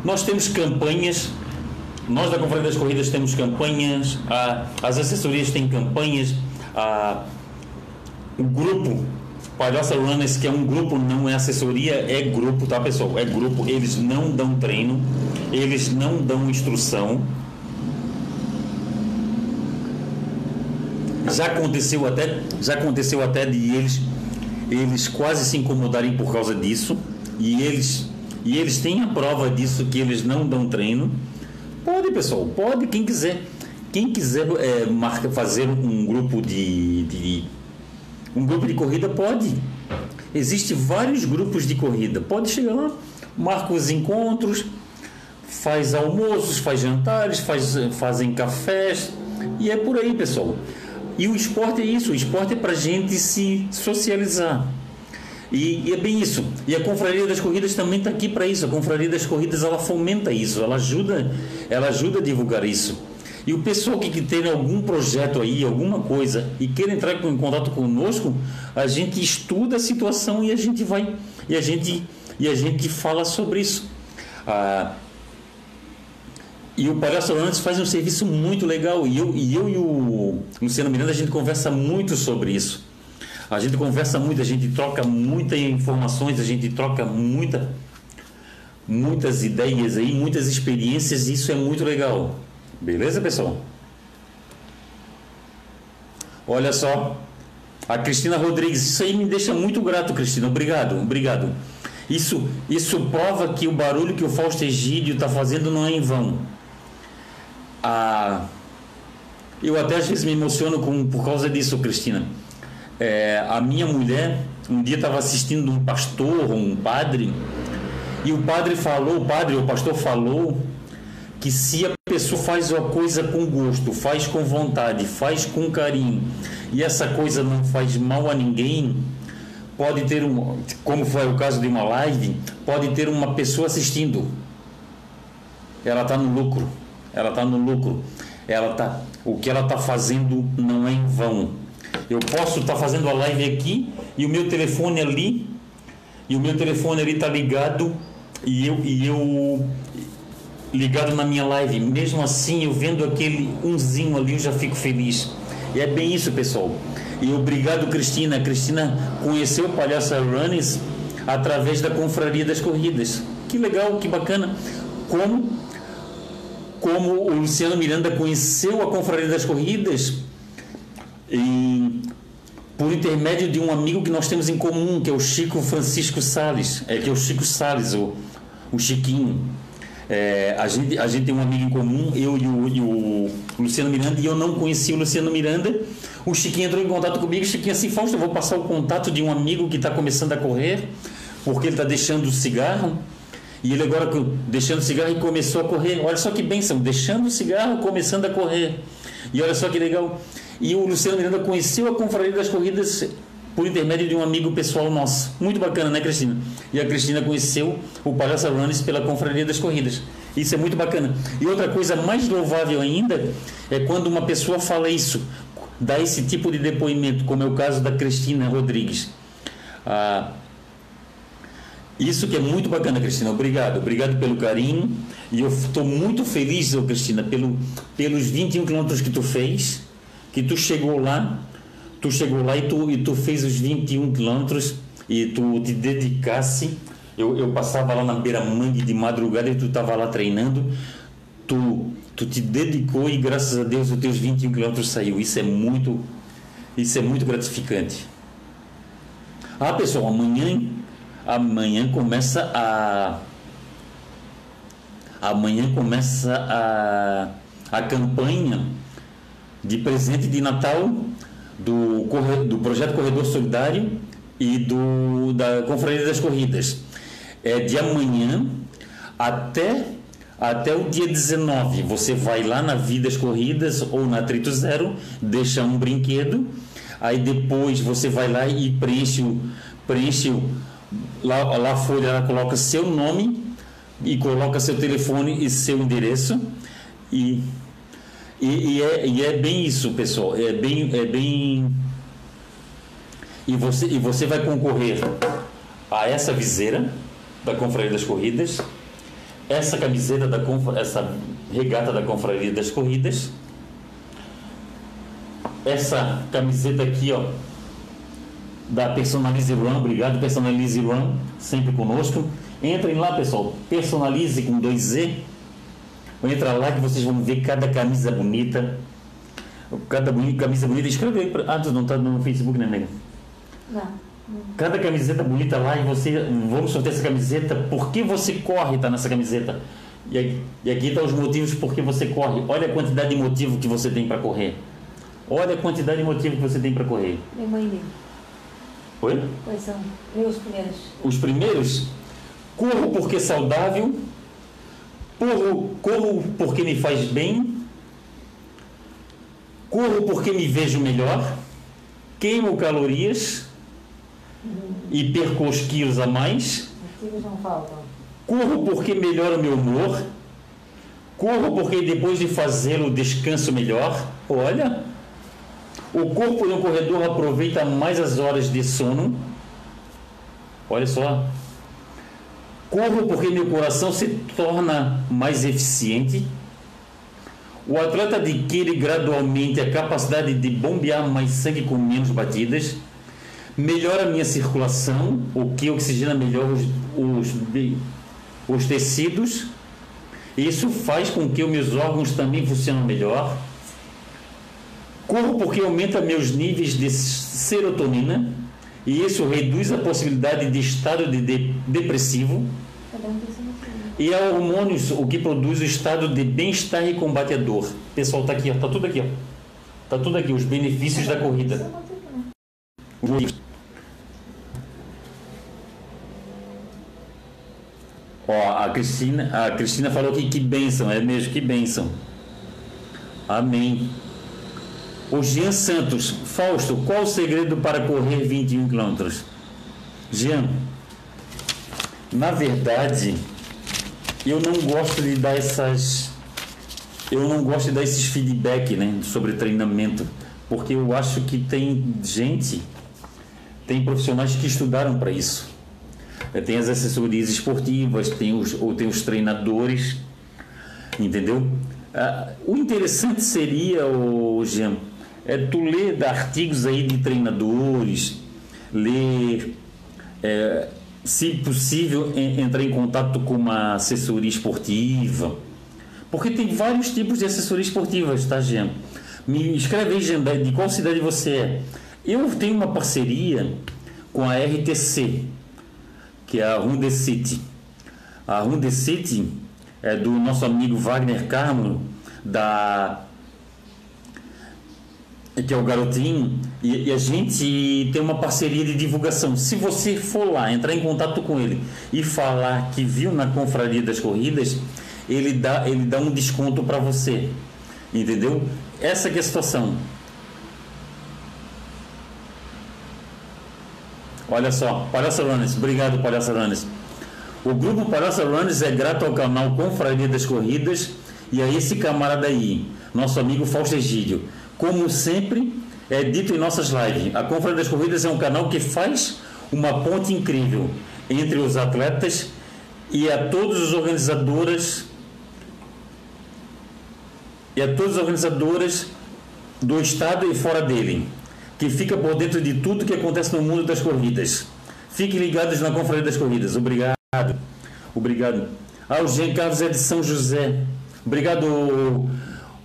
Nós temos campanhas, nós da Conferência das Corridas temos campanhas, as assessorias têm campanhas, o grupo Palhoça Runners, que é um grupo, não é assessoria, é grupo, tá pessoal? É grupo, eles não dão treino, eles não dão instrução. Já aconteceu até, já aconteceu até de eles, eles quase se incomodarem por causa disso, e eles e eles têm a prova disso que eles não dão treino. Pode, pessoal, pode, quem quiser. Quem quiser é, marca, fazer um grupo de, de um grupo de corrida pode. Existem vários grupos de corrida. Pode chegar lá, marca os encontros, faz almoços, faz jantares, faz, fazem cafés e é por aí, pessoal. E o esporte é isso. O esporte é para gente se socializar. E, e, é bem isso. E a Confraria das Corridas também está aqui para isso. A Confraria das Corridas ela fomenta isso, ela ajuda, ela ajuda a divulgar isso. E o pessoal que, que tem algum projeto aí, alguma coisa, e queira entrar em contato conosco, a gente estuda a situação e a gente vai e a gente e a gente fala sobre isso. Ah, e o Palhaço Antes faz um serviço muito legal. E eu, e eu e o Luciano Miranda, a gente conversa muito sobre isso. A gente conversa muito, a gente troca muitas informações, a gente troca muita, muitas ideias aí, muitas experiências, e isso é muito legal. Beleza, pessoal? Olha só, a Cristina Rodrigues, isso aí me deixa muito grato, Cristina. Obrigado, obrigado. Isso, isso prova que o barulho que o Fausto Egídio está fazendo não é em vão. Ah, eu até às vezes me emociono com, por causa disso, Cristina é, a minha mulher um dia estava assistindo um pastor, um padre, e o padre falou, o padre, o pastor falou que se a pessoa faz uma coisa com gosto, faz com vontade, faz com carinho, e essa coisa não faz mal a ninguém, pode ter um, como foi o caso de uma live, pode ter uma pessoa assistindo. Ela está no lucro. Ela está no lucro. Ela tá, o que ela está fazendo não é em vão eu posso estar tá fazendo a live aqui e o meu telefone ali, e o meu telefone ali está ligado e eu, e eu ligado na minha live. Mesmo assim, eu vendo aquele umzinho ali, eu já fico feliz. E é bem isso, pessoal. E obrigado, Cristina. Cristina conheceu o Palhaça Runners através da Confraria das Corridas. Que legal, que bacana. Como, como o Luciano Miranda conheceu a Confraria das Corridas em, por intermédio de um amigo que nós temos em comum, que é o Chico Francisco Sales, é que é o Chico Sales, o, o Chiquinho. É, a, gente, a gente tem um amigo em comum, eu e o, e o, Luciano Miranda, e eu não conhecia o Luciano Miranda. O Chiquinho entrou em contato comigo, Chiquinho assim, Fausto, eu vou passar o contato de um amigo que está começando a correr, porque ele está deixando o cigarro. E ele agora deixando o cigarro e começou a correr. Olha só que bênção, deixando o cigarro, começando a correr. E olha só que legal. E o Luciano Miranda conheceu a Confraria das Corridas por intermédio de um amigo pessoal nosso. Muito bacana, né, Cristina? E a Cristina conheceu o Palhaça Runners pela Confraria das Corridas. Isso é muito bacana. E outra coisa mais louvável ainda é quando uma pessoa fala isso, dá esse tipo de depoimento, como é o caso da Cristina Rodrigues. Ah, isso que é muito bacana, Cristina. Obrigado. Obrigado pelo carinho. E eu estou muito feliz, Cristina, pelo, pelos 21 quilômetros que tu fez, que tu chegou lá, tu chegou lá e tu, e tu fez os 21 quilômetros e tu te dedicasse. Eu, eu passava lá na beira-mangue de madrugada e tu estava lá treinando. Tu, tu te dedicou e graças a Deus os teus 21 quilômetros saiu. Isso é muito, isso é muito gratificante. Ah, pessoal, amanhã amanhã começa a amanhã começa a, a campanha de presente de Natal do, do projeto Corredor Solidário e do da Confraria das Corridas. É de amanhã até até o dia 19. Você vai lá na Vidas Corridas ou na Trito Zero, deixa um brinquedo, aí depois você vai lá e preenche o preenche o lá, lá a folha ela coloca seu nome e coloca seu telefone e seu endereço e, e, e, é, e é bem isso pessoal é bem é bem e você e você vai concorrer a essa viseira da confraria das corridas essa camiseta da essa regata da confraria das corridas essa camiseta aqui ó da Personalize Run, obrigado Personalize Run, sempre conosco. Entrem lá, pessoal, personalize com dois Z. Entra lá que vocês vão ver cada camisa bonita. Cada camisa bonita. Escreve aí. Pra... Ah, tu não está no Facebook, né, nega? Não. Cada camiseta bonita lá e você. Vamos sortear essa camiseta. Por que você corre, tá nessa camiseta? E aqui, e aqui tá os motivos por que você corre. Olha a quantidade de motivo que você tem para correr. Olha a quantidade de motivo que você tem para correr. Minha mãe dele. Oi? Quais são? os primeiros. Os primeiros? Corro porque é saudável, corro, corro porque me faz bem, corro porque me vejo melhor, queimo calorias e perco os quilos a mais. Corro porque melhora o meu humor. Corro porque depois de fazê-lo descanso melhor. Olha, o corpo do corredor aproveita mais as horas de sono. Olha só. Corro porque meu coração se torna mais eficiente. O atleta adquire gradualmente a capacidade de bombear mais sangue com menos batidas. Melhora a minha circulação, o que oxigena melhor os, os, os tecidos. Isso faz com que os meus órgãos também funcionem melhor Corro porque aumenta meus níveis de serotonina e isso reduz a possibilidade de estado de, de depressivo. E é hormônios o que produz o estado de bem-estar e combate à dor. Pessoal, está aqui, está tudo aqui, ó. Tá tudo aqui, os benefícios da corrida. Ó, a Cristina, a Cristina falou que que bênção, é mesmo, que bênção. Amém. O Jean Santos, Fausto, qual o segredo para correr 21 quilômetros? Jean, na verdade, eu não gosto de dar essas. Eu não gosto de dar esses feedback né, sobre treinamento, porque eu acho que tem gente, tem profissionais que estudaram para isso. É, tem as assessorias esportivas, tem os, ou tem os treinadores, entendeu? Ah, o interessante seria, o Jean, é tu ler artigos aí de treinadores, ler, é, se possível, entrar em contato com uma assessoria esportiva, porque tem vários tipos de assessoria esportiva, tá, Jean? Me escreve aí, Jean, de qual cidade você é. Eu tenho uma parceria com a RTC, que é a Runde City. A Runde City é do nosso amigo Wagner Carmo, da que é o Garotinho, e, e, a gente tem uma parceria de divulgação. Se você for lá, entrar em contato com ele e falar que viu na Confraria das Corridas, ele dá, ele dá um desconto para você. Entendeu? Essa é a situação. Olha só, Palhaça Runners, obrigado Palhaça Runners. O grupo Palhaça Runners é grato ao canal Confraria das Corridas e a esse camarada aí, nosso amigo Fausto Egídio. Como sempre é dito em nossas lives, a Confraria das Corridas é um canal que faz uma ponte incrível entre os atletas e a todos os organizadoras e a todas as organizadoras do estado e fora dele, que fica por dentro de tudo que acontece no mundo das corridas. Fiquem ligados na Confraria das Corridas. Obrigado. Obrigado. Ao Jean Carlos é de São José. Obrigado,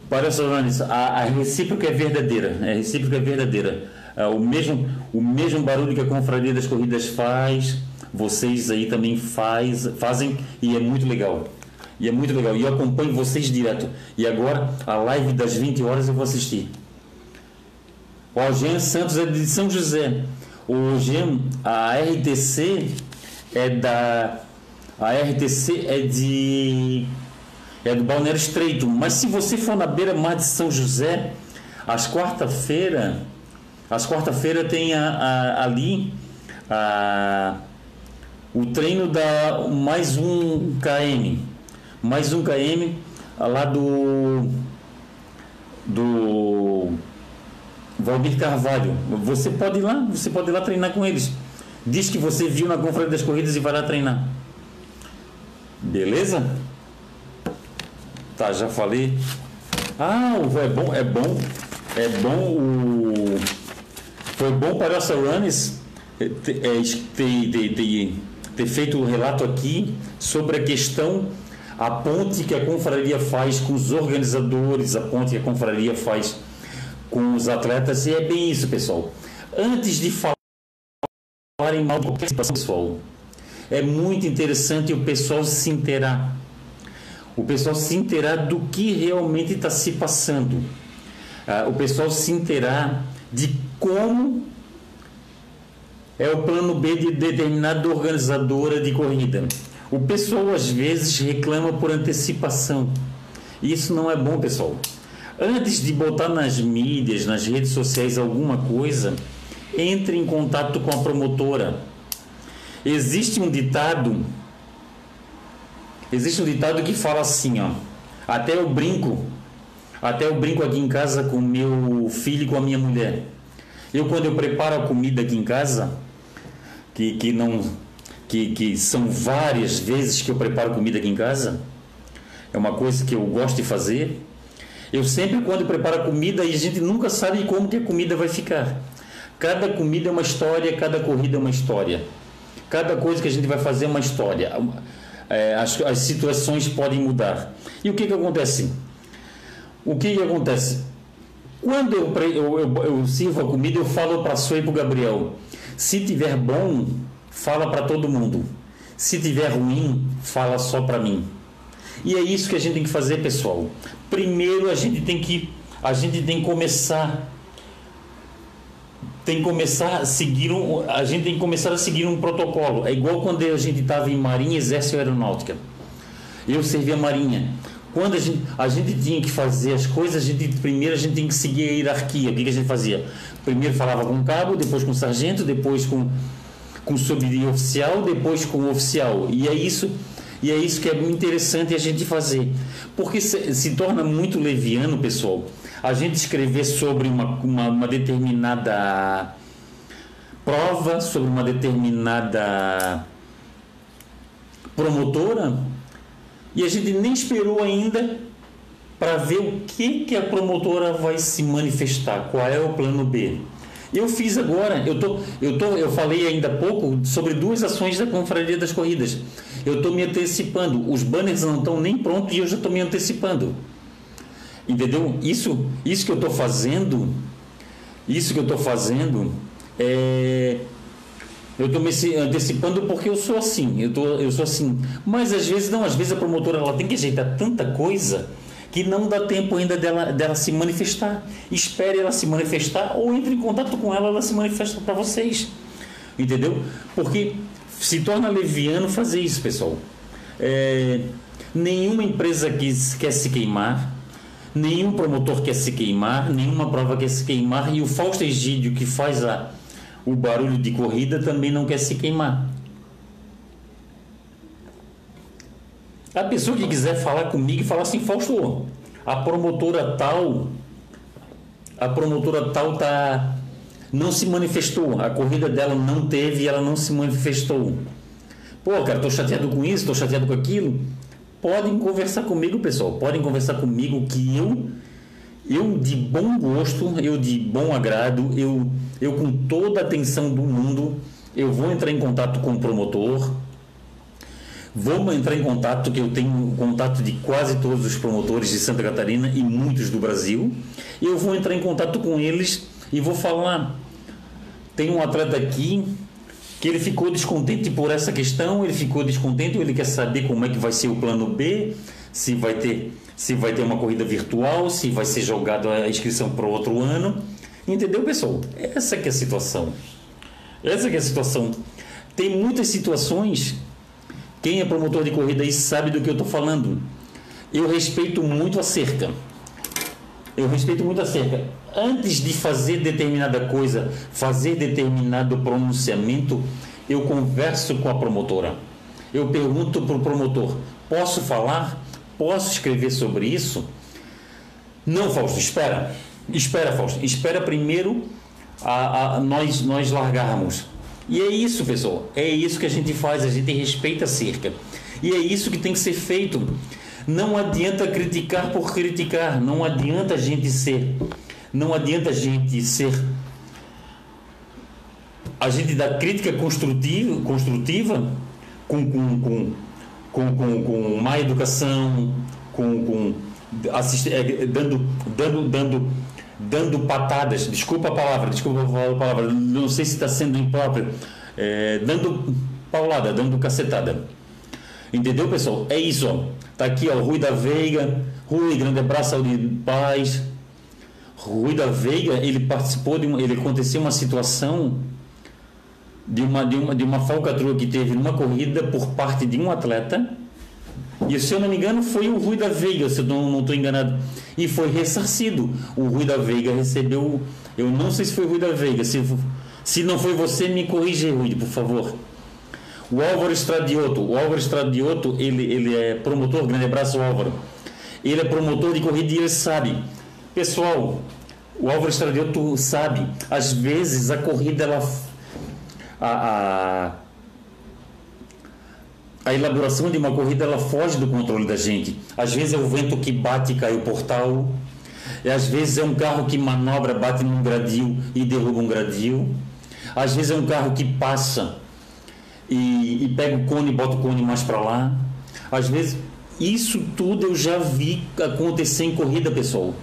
para Solanes. A, a recíproca é verdadeira. A recíproca é verdadeira. É, o, mesmo, o mesmo barulho que a Confraria das Corridas faz, vocês aí também faz, fazem e é muito legal. E é muito legal. E eu acompanho vocês direto. E agora, a live das 20 horas eu vou assistir. O Algen Santos é de São José. O Jean, a RTC é da. A RTC é de. É do Balneário Estreito. Mas se você for na beira-mar de São José, às quarta-feira. Às quarta-feira tem a, a, ali. A, o treino da mais um KM mais um KM lá do do Valdir Carvalho. Você pode ir lá, você pode ir lá treinar com eles. Diz que você viu na Conferência das Corridas e vai lá treinar. Beleza? Tá, já falei. Ah, é bom, é bom, é bom o. Foi bom para essa Runners é, ter, ter, ter, ter feito o um relato aqui sobre a questão a ponte que a confraria faz com os organizadores, a ponte que a confraria faz com os atletas, e é bem isso, pessoal. Antes de falar em mal de qualquer pessoal, é muito interessante o pessoal se inteirar. O pessoal se inteirar do que realmente está se passando. Ah, o pessoal se inteirar de como é o plano B de determinada organizadora de corrida. O pessoal às vezes reclama por antecipação. Isso não é bom, pessoal. Antes de botar nas mídias, nas redes sociais alguma coisa, entre em contato com a promotora. Existe um ditado, existe um ditado que fala assim, ó. Até eu brinco, até eu brinco aqui em casa com meu filho e com a minha mulher. Eu quando eu preparo a comida aqui em casa, que, que não que, que são várias vezes que eu preparo comida aqui em casa. É uma coisa que eu gosto de fazer. Eu sempre, quando preparo comida, e a gente nunca sabe como que a comida vai ficar. Cada comida é uma história, cada corrida é uma história. Cada coisa que a gente vai fazer é uma história. É, as, as situações podem mudar. E o que, que acontece? O que, que acontece? Quando eu, eu, eu, eu sirvo a comida, eu falo para a e para o Gabriel: se tiver bom, fala para todo mundo. Se tiver ruim, fala só para mim. E é isso que a gente tem que fazer, pessoal. Primeiro a gente tem que a gente tem que começar tem que começar a seguir um, a gente tem que começar a seguir um protocolo. É igual quando a gente estava em Marinha, Exército e Aeronáutica. Eu servia Marinha. Quando a gente, a gente tinha que fazer as coisas, a gente, primeiro a gente tem que seguir a hierarquia. O que, que a gente fazia? Primeiro falava com o cabo, depois com o sargento, depois com com oficial, depois com o oficial. E é isso e é isso que é interessante a gente fazer. Porque se, se torna muito leviano, pessoal, a gente escrever sobre uma, uma, uma determinada prova, sobre uma determinada promotora, e a gente nem esperou ainda para ver o que, que a promotora vai se manifestar, qual é o plano B. Eu fiz agora, eu, tô, eu, tô, eu falei ainda há pouco sobre duas ações da Confraria das Corridas. Eu estou me antecipando. Os banners não estão nem prontos e eu já estou me antecipando. Entendeu? Isso, isso que eu estou fazendo, isso que eu estou fazendo, é, eu estou me antecipando porque eu sou assim, eu, tô, eu sou assim. Mas às vezes não, às vezes a promotora ela tem que ajeitar tanta coisa que não dá tempo ainda dela, dela se manifestar. Espere ela se manifestar ou entre em contato com ela, ela se manifesta para vocês. Entendeu? Porque se torna leviano fazer isso, pessoal. É, nenhuma empresa quis, quer se queimar, nenhum promotor quer se queimar, nenhuma prova quer se queimar, e o Fausto Egídio, que faz a, o barulho de corrida também não quer se queimar. A pessoa que quiser falar comigo e falar assim, Fausto, a promotora tal, a promotora tal tá não se manifestou, a corrida dela não teve e ela não se manifestou. Pô, cara, tô chateado com isso, tô chateado com aquilo. Podem conversar comigo, pessoal. Podem conversar comigo que eu eu de bom gosto, eu de bom agrado, eu eu com toda a atenção do mundo, eu vou entrar em contato com o promotor, Vou entrar em contato, que eu tenho contato de quase todos os promotores de Santa Catarina e muitos do Brasil. Eu vou entrar em contato com eles e vou falar. Tem um atleta aqui que ele ficou descontente por essa questão, ele ficou descontente, ele quer saber como é que vai ser o plano B, se vai ter, se vai ter uma corrida virtual, se vai ser jogada a inscrição para outro ano. Entendeu, pessoal? Essa que é a situação. Essa que é a situação. Tem muitas situações quem é promotor de corrida aí sabe do que eu estou falando. Eu respeito muito a cerca. Eu respeito muito a cerca. Antes de fazer determinada coisa, fazer determinado pronunciamento, eu converso com a promotora. Eu pergunto para o promotor: posso falar? Posso escrever sobre isso? Não, Fausto, espera. Espera, Fausto. Espera primeiro a, a nós, nós largarmos e é isso, pessoal. É isso que a gente faz, a gente respeita a cerca. E é isso que tem que ser feito. Não adianta criticar por criticar, não adianta a gente ser, não adianta a gente ser a gente dá crítica construtiva, construtiva com, com, com, com, com, com má educação, com, com é, dando, dando, dando dando patadas, desculpa a palavra, desculpa a palavra, não sei se está sendo impróprio, é, dando paulada, dando cacetada. Entendeu, pessoal? É isso, ó. Tá aqui, ó, Rui da Veiga, Rui, grande abraço, saúde paz. Rui da Veiga, ele participou de uma, ele aconteceu uma situação de uma, de uma, de uma falcatrua que teve numa corrida por parte de um atleta e se eu não me engano, foi o Rui da Veiga, se eu não estou enganado. E foi ressarcido. O Rui da Veiga recebeu. Eu não sei se foi o Rui da Veiga. Se, se não foi você, me corrija, Rui, por favor. O Álvaro Estradioto. O Álvaro Estradioto, ele, ele é promotor. Grande abraço, Álvaro. Ele é promotor de corrida e ele sabe. Pessoal, o Álvaro Estradioto sabe. Às vezes a corrida, ela. a, a a elaboração de uma corrida ela foge do controle da gente. Às vezes é o vento que bate e cai o portal, e às vezes é um carro que manobra, bate num gradil e derruba um gradil, às vezes é um carro que passa e, e pega o cone e bota o cone mais para lá. Às vezes, isso tudo eu já vi acontecer em corrida, pessoal.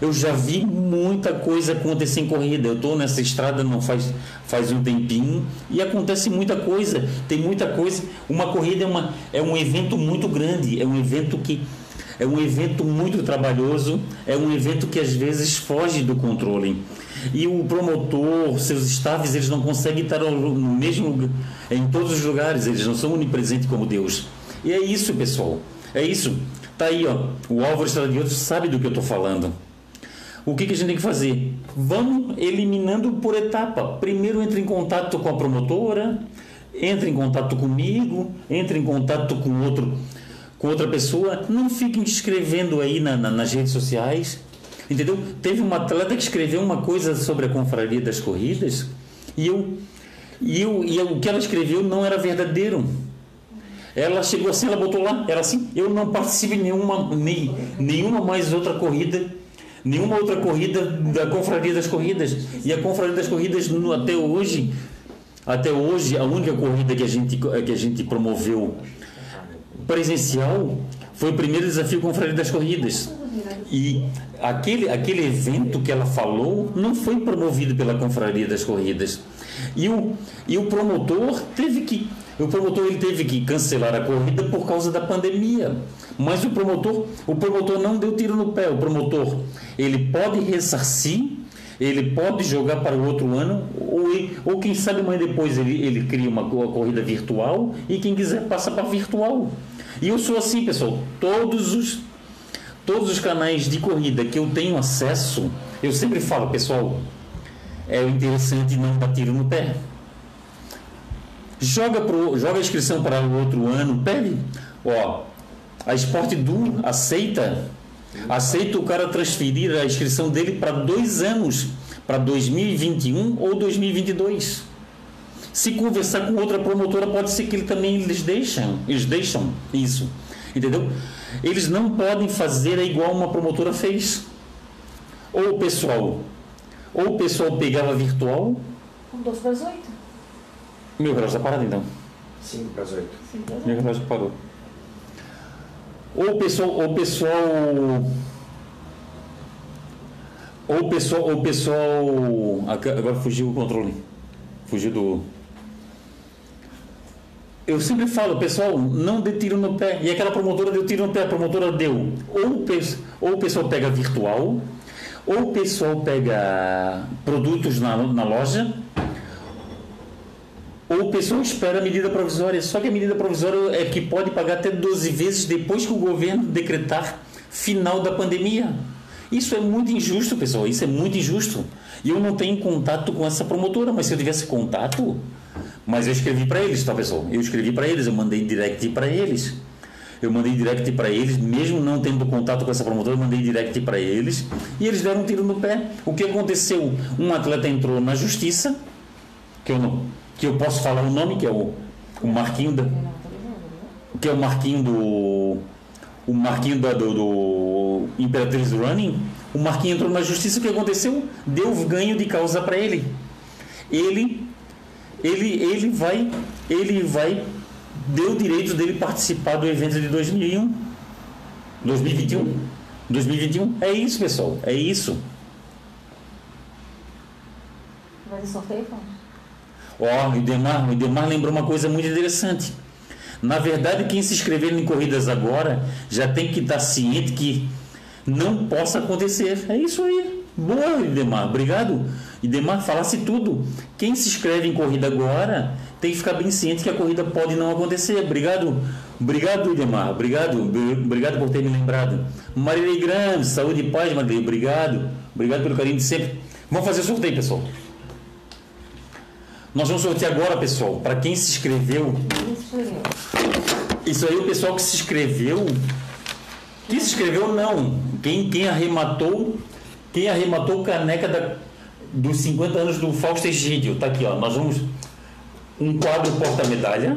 Eu já vi muita coisa acontecer em corrida. Eu estou nessa estrada não faz, faz um tempinho e acontece muita coisa. Tem muita coisa. Uma corrida é, uma, é um evento muito grande, é um evento que é um evento muito trabalhoso, é um evento que às vezes foge do controle. E o promotor, seus staffs, eles não conseguem estar no mesmo em todos os lugares, eles não são onipresentes como Deus. E é isso, pessoal. É isso. Tá aí, ó. O Álvaro Estradioso sabe do que eu estou falando. O que, que a gente tem que fazer? Vamos eliminando por etapa. Primeiro entra em contato com a promotora, entra em contato comigo, entra em contato com outro com outra pessoa, não fiquem escrevendo aí na, na, nas redes sociais, entendeu? Teve uma atleta que escreveu uma coisa sobre a confraria das corridas e eu e, eu, e eu, o que ela escreveu não era verdadeiro. Ela chegou assim, ela botou lá, era assim, eu não participo em nenhuma, nem, nenhuma mais outra corrida nenhuma outra corrida da Confraria das Corridas. E a Confraria das Corridas, até hoje, até hoje, a única corrida que a gente, que a gente promoveu presencial foi o primeiro desafio Confraria das Corridas. E aquele, aquele evento que ela falou não foi promovido pela Confraria das Corridas. E o, e o promotor teve que o promotor ele teve que cancelar a corrida por causa da pandemia. Mas o promotor, o promotor não deu tiro no pé. O promotor, ele pode ressarcir, ele pode jogar para o outro ano, ou, ou quem sabe mais depois ele, ele cria uma, uma corrida virtual e quem quiser passa para virtual. E eu sou assim, pessoal. Todos os todos os canais de corrida que eu tenho acesso, eu sempre falo, pessoal, é o interessante não dar tiro no pé. Joga, pro, joga a inscrição para o outro ano, pede. Ó, a Sport Du aceita, aceita o cara transferir a inscrição dele para dois anos, para 2021 ou 2022. Se conversar com outra promotora, pode ser que ele também eles deixam, eles deixam isso, entendeu? Eles não podem fazer igual uma promotora fez. Ou pessoal, ou o pessoal pegava virtual. Com 12 para as 8. Meu relógio está parado então. 5 para as 8. Meu relógio parou. Ou o pessoal, ou o pessoal ou o pessoal, ou o pessoal agora fugiu o controle. Fugiu do eu sempre falo, pessoal, não dê tiro no pé. E aquela promotora deu tiro no pé, a promotora deu. Ou, ou o pessoal pega virtual, ou o pessoal pega produtos na, na loja, ou o pessoal espera a medida provisória. Só que a medida provisória é que pode pagar até 12 vezes depois que o governo decretar final da pandemia. Isso é muito injusto, pessoal. Isso é muito injusto. E eu não tenho contato com essa promotora, mas se eu tivesse contato, mas eu escrevi para eles, tá, pessoal? Eu escrevi para eles, eu mandei direct para eles. Eu mandei direct para eles, mesmo não tendo contato com essa promotora, eu mandei direct para eles e eles deram um tiro no pé. O que aconteceu? Um atleta entrou na justiça, que eu não, que eu posso falar o nome, que é o, o Marquinho da, que é o Marquinho do o Marquinho da, do, do Imperatriz Running. O Marquinho entrou na justiça, o que aconteceu? Deu ganho de causa para ele. Ele ele, ele vai, ele vai, deu o direito dele participar do evento de 2001, 2021, 2021. É isso, pessoal, é isso. Vai ter sorteio, Ó, oh, o Idemar, o Idemar lembrou uma coisa muito interessante. Na verdade, quem se inscrever em corridas agora já tem que estar ciente que não possa acontecer. É isso aí. Boa, Idemar. Obrigado. Idemar, falasse tudo. Quem se inscreve em corrida agora tem que ficar bem ciente que a corrida pode não acontecer. Obrigado. Obrigado, Idemar. Obrigado. Obrigado por ter me lembrado. Marilei Grande, saúde e paz, Marilei. Obrigado. Obrigado pelo carinho de sempre. Vamos fazer sorteio, pessoal. Nós vamos sortear agora, pessoal, para quem se inscreveu. Isso aí, o pessoal que se inscreveu. Quem se inscreveu, não. Quem, quem arrematou quem arrematou caneca da, dos 50 anos do Fausto Egídio. Tá aqui, ó. Nós vamos um quadro porta-medalha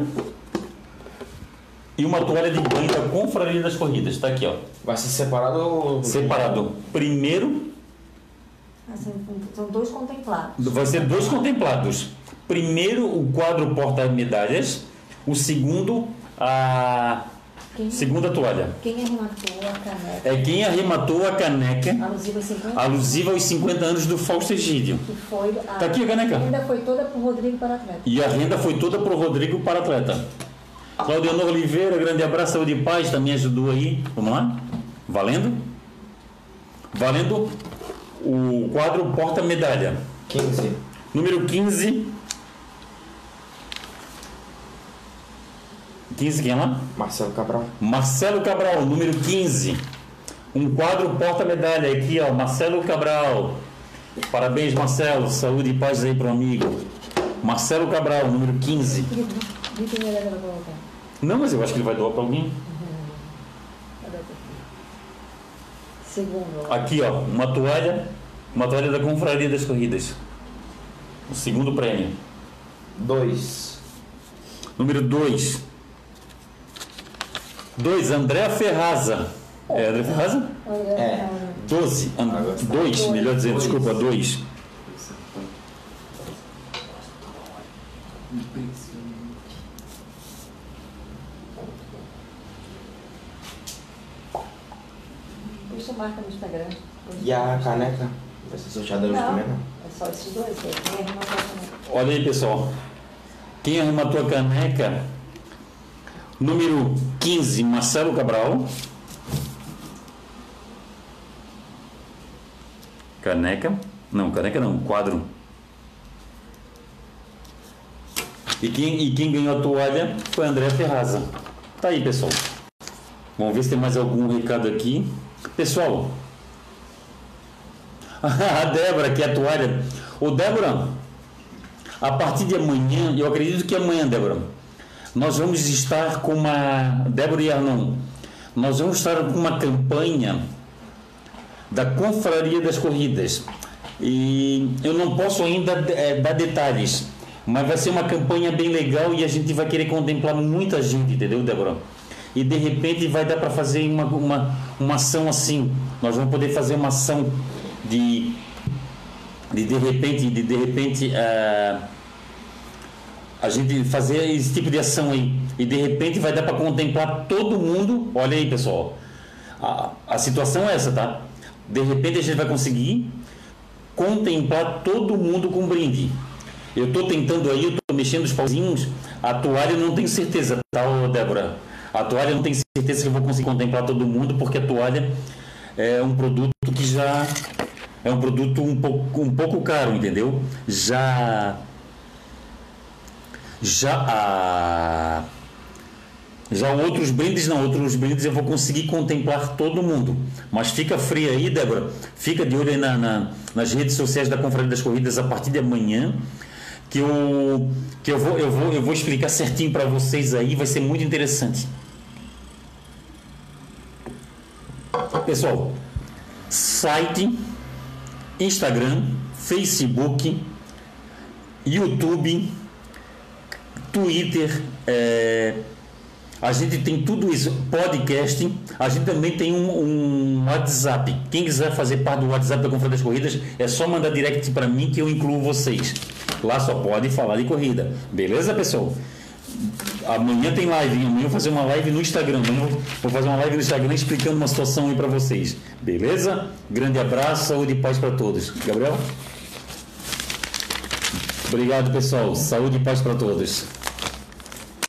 e uma toalha de banho da Confraria das Corridas. Tá aqui, ó. Vai ser separado ou... Separado. Primeiro... São dois contemplados. Vai ser dois contemplados. Primeiro, o quadro porta-medalhas. O segundo, a quem, Segunda toalha. Quem arrematou a caneca? É quem arrematou a caneca. Alusiva aos 50, alusiva aos 50 anos do Fausto Egídio. Que foi a, tá aqui a caneca. A renda foi toda para o Rodrigo para atleta. E a renda foi toda para o Rodrigo para atleta. Claudiano Oliveira, grande abraço, saúde e paz, também ajudou aí. Vamos lá? Valendo? Valendo o quadro porta-medalha. 15. Número 15. 15, quem é lá? Marcelo Cabral. Marcelo Cabral, número 15. Um quadro porta-medalha aqui, ó. Marcelo Cabral. Parabéns, Marcelo. Saúde e paz aí pro amigo. Marcelo Cabral, número 15. Não, mas eu acho que ele vai doar para alguém. Segundo. Aqui, ó, uma toalha, uma toalha da Confraria das Corridas. O segundo prêmio. Dois. Número 2. 2, André Ferraza. É André Ferraza? É. 12. 2, melhor dizendo, desculpa, 2. Deixa marca no Instagram. E a caneca? Vai ser sorteada hoje também, não? É só esses dois. Quem arrematou a caneca? Olha aí, pessoal. Quem arrematou a caneca Número 15, Marcelo Cabral. Caneca. Não, caneca não, quadro. E quem, e quem ganhou a toalha foi André Ferraza. Tá aí, pessoal. Vamos ver se tem mais algum recado aqui. Pessoal, a Débora, que é a toalha. Ô Débora, a partir de amanhã, eu acredito que amanhã, Débora, nós vamos estar com uma. Débora e Arnon, nós vamos estar com uma campanha da Confraria das Corridas. E eu não posso ainda é, dar detalhes, mas vai ser uma campanha bem legal e a gente vai querer contemplar muita gente, entendeu, Débora? E de repente vai dar para fazer uma, uma, uma ação assim. Nós vamos poder fazer uma ação de de de repente, de, de repente uh, a gente fazer esse tipo de ação aí. E de repente vai dar para contemplar todo mundo. Olha aí, pessoal. A, a situação é essa, tá? De repente a gente vai conseguir contemplar todo mundo com brinde. Eu estou tentando aí, eu estou mexendo os pauzinhos. A toalha não tenho certeza, tá, Débora? A toalha não tenho certeza que eu vou conseguir contemplar todo mundo, porque a toalha é um produto que já é um produto um pouco, um pouco caro, entendeu? Já já a já outros brindes não, outros brindes eu vou conseguir contemplar todo mundo. Mas fica fria aí, Débora. Fica de olho aí na, na, nas redes sociais da Confraria das Corridas a partir de amanhã. Que eu, que eu, vou, eu, vou, eu vou explicar certinho para vocês aí, vai ser muito interessante. Pessoal, site, Instagram, Facebook, YouTube, Twitter, é, a gente tem tudo isso, podcast, a gente também tem um, um, WhatsApp. Quem quiser fazer parte do WhatsApp da Confraria das Corridas, é só mandar direct para mim que eu incluo vocês. Lá só pode falar de corrida. Beleza, pessoal? Amanhã tem live, amanhã eu vou fazer uma live no Instagram. Eu vou fazer uma live no Instagram explicando uma situação aí para vocês. Beleza? Grande abraço, saúde e paz para todos. Gabriel? Obrigado, pessoal. Saúde e paz para todos.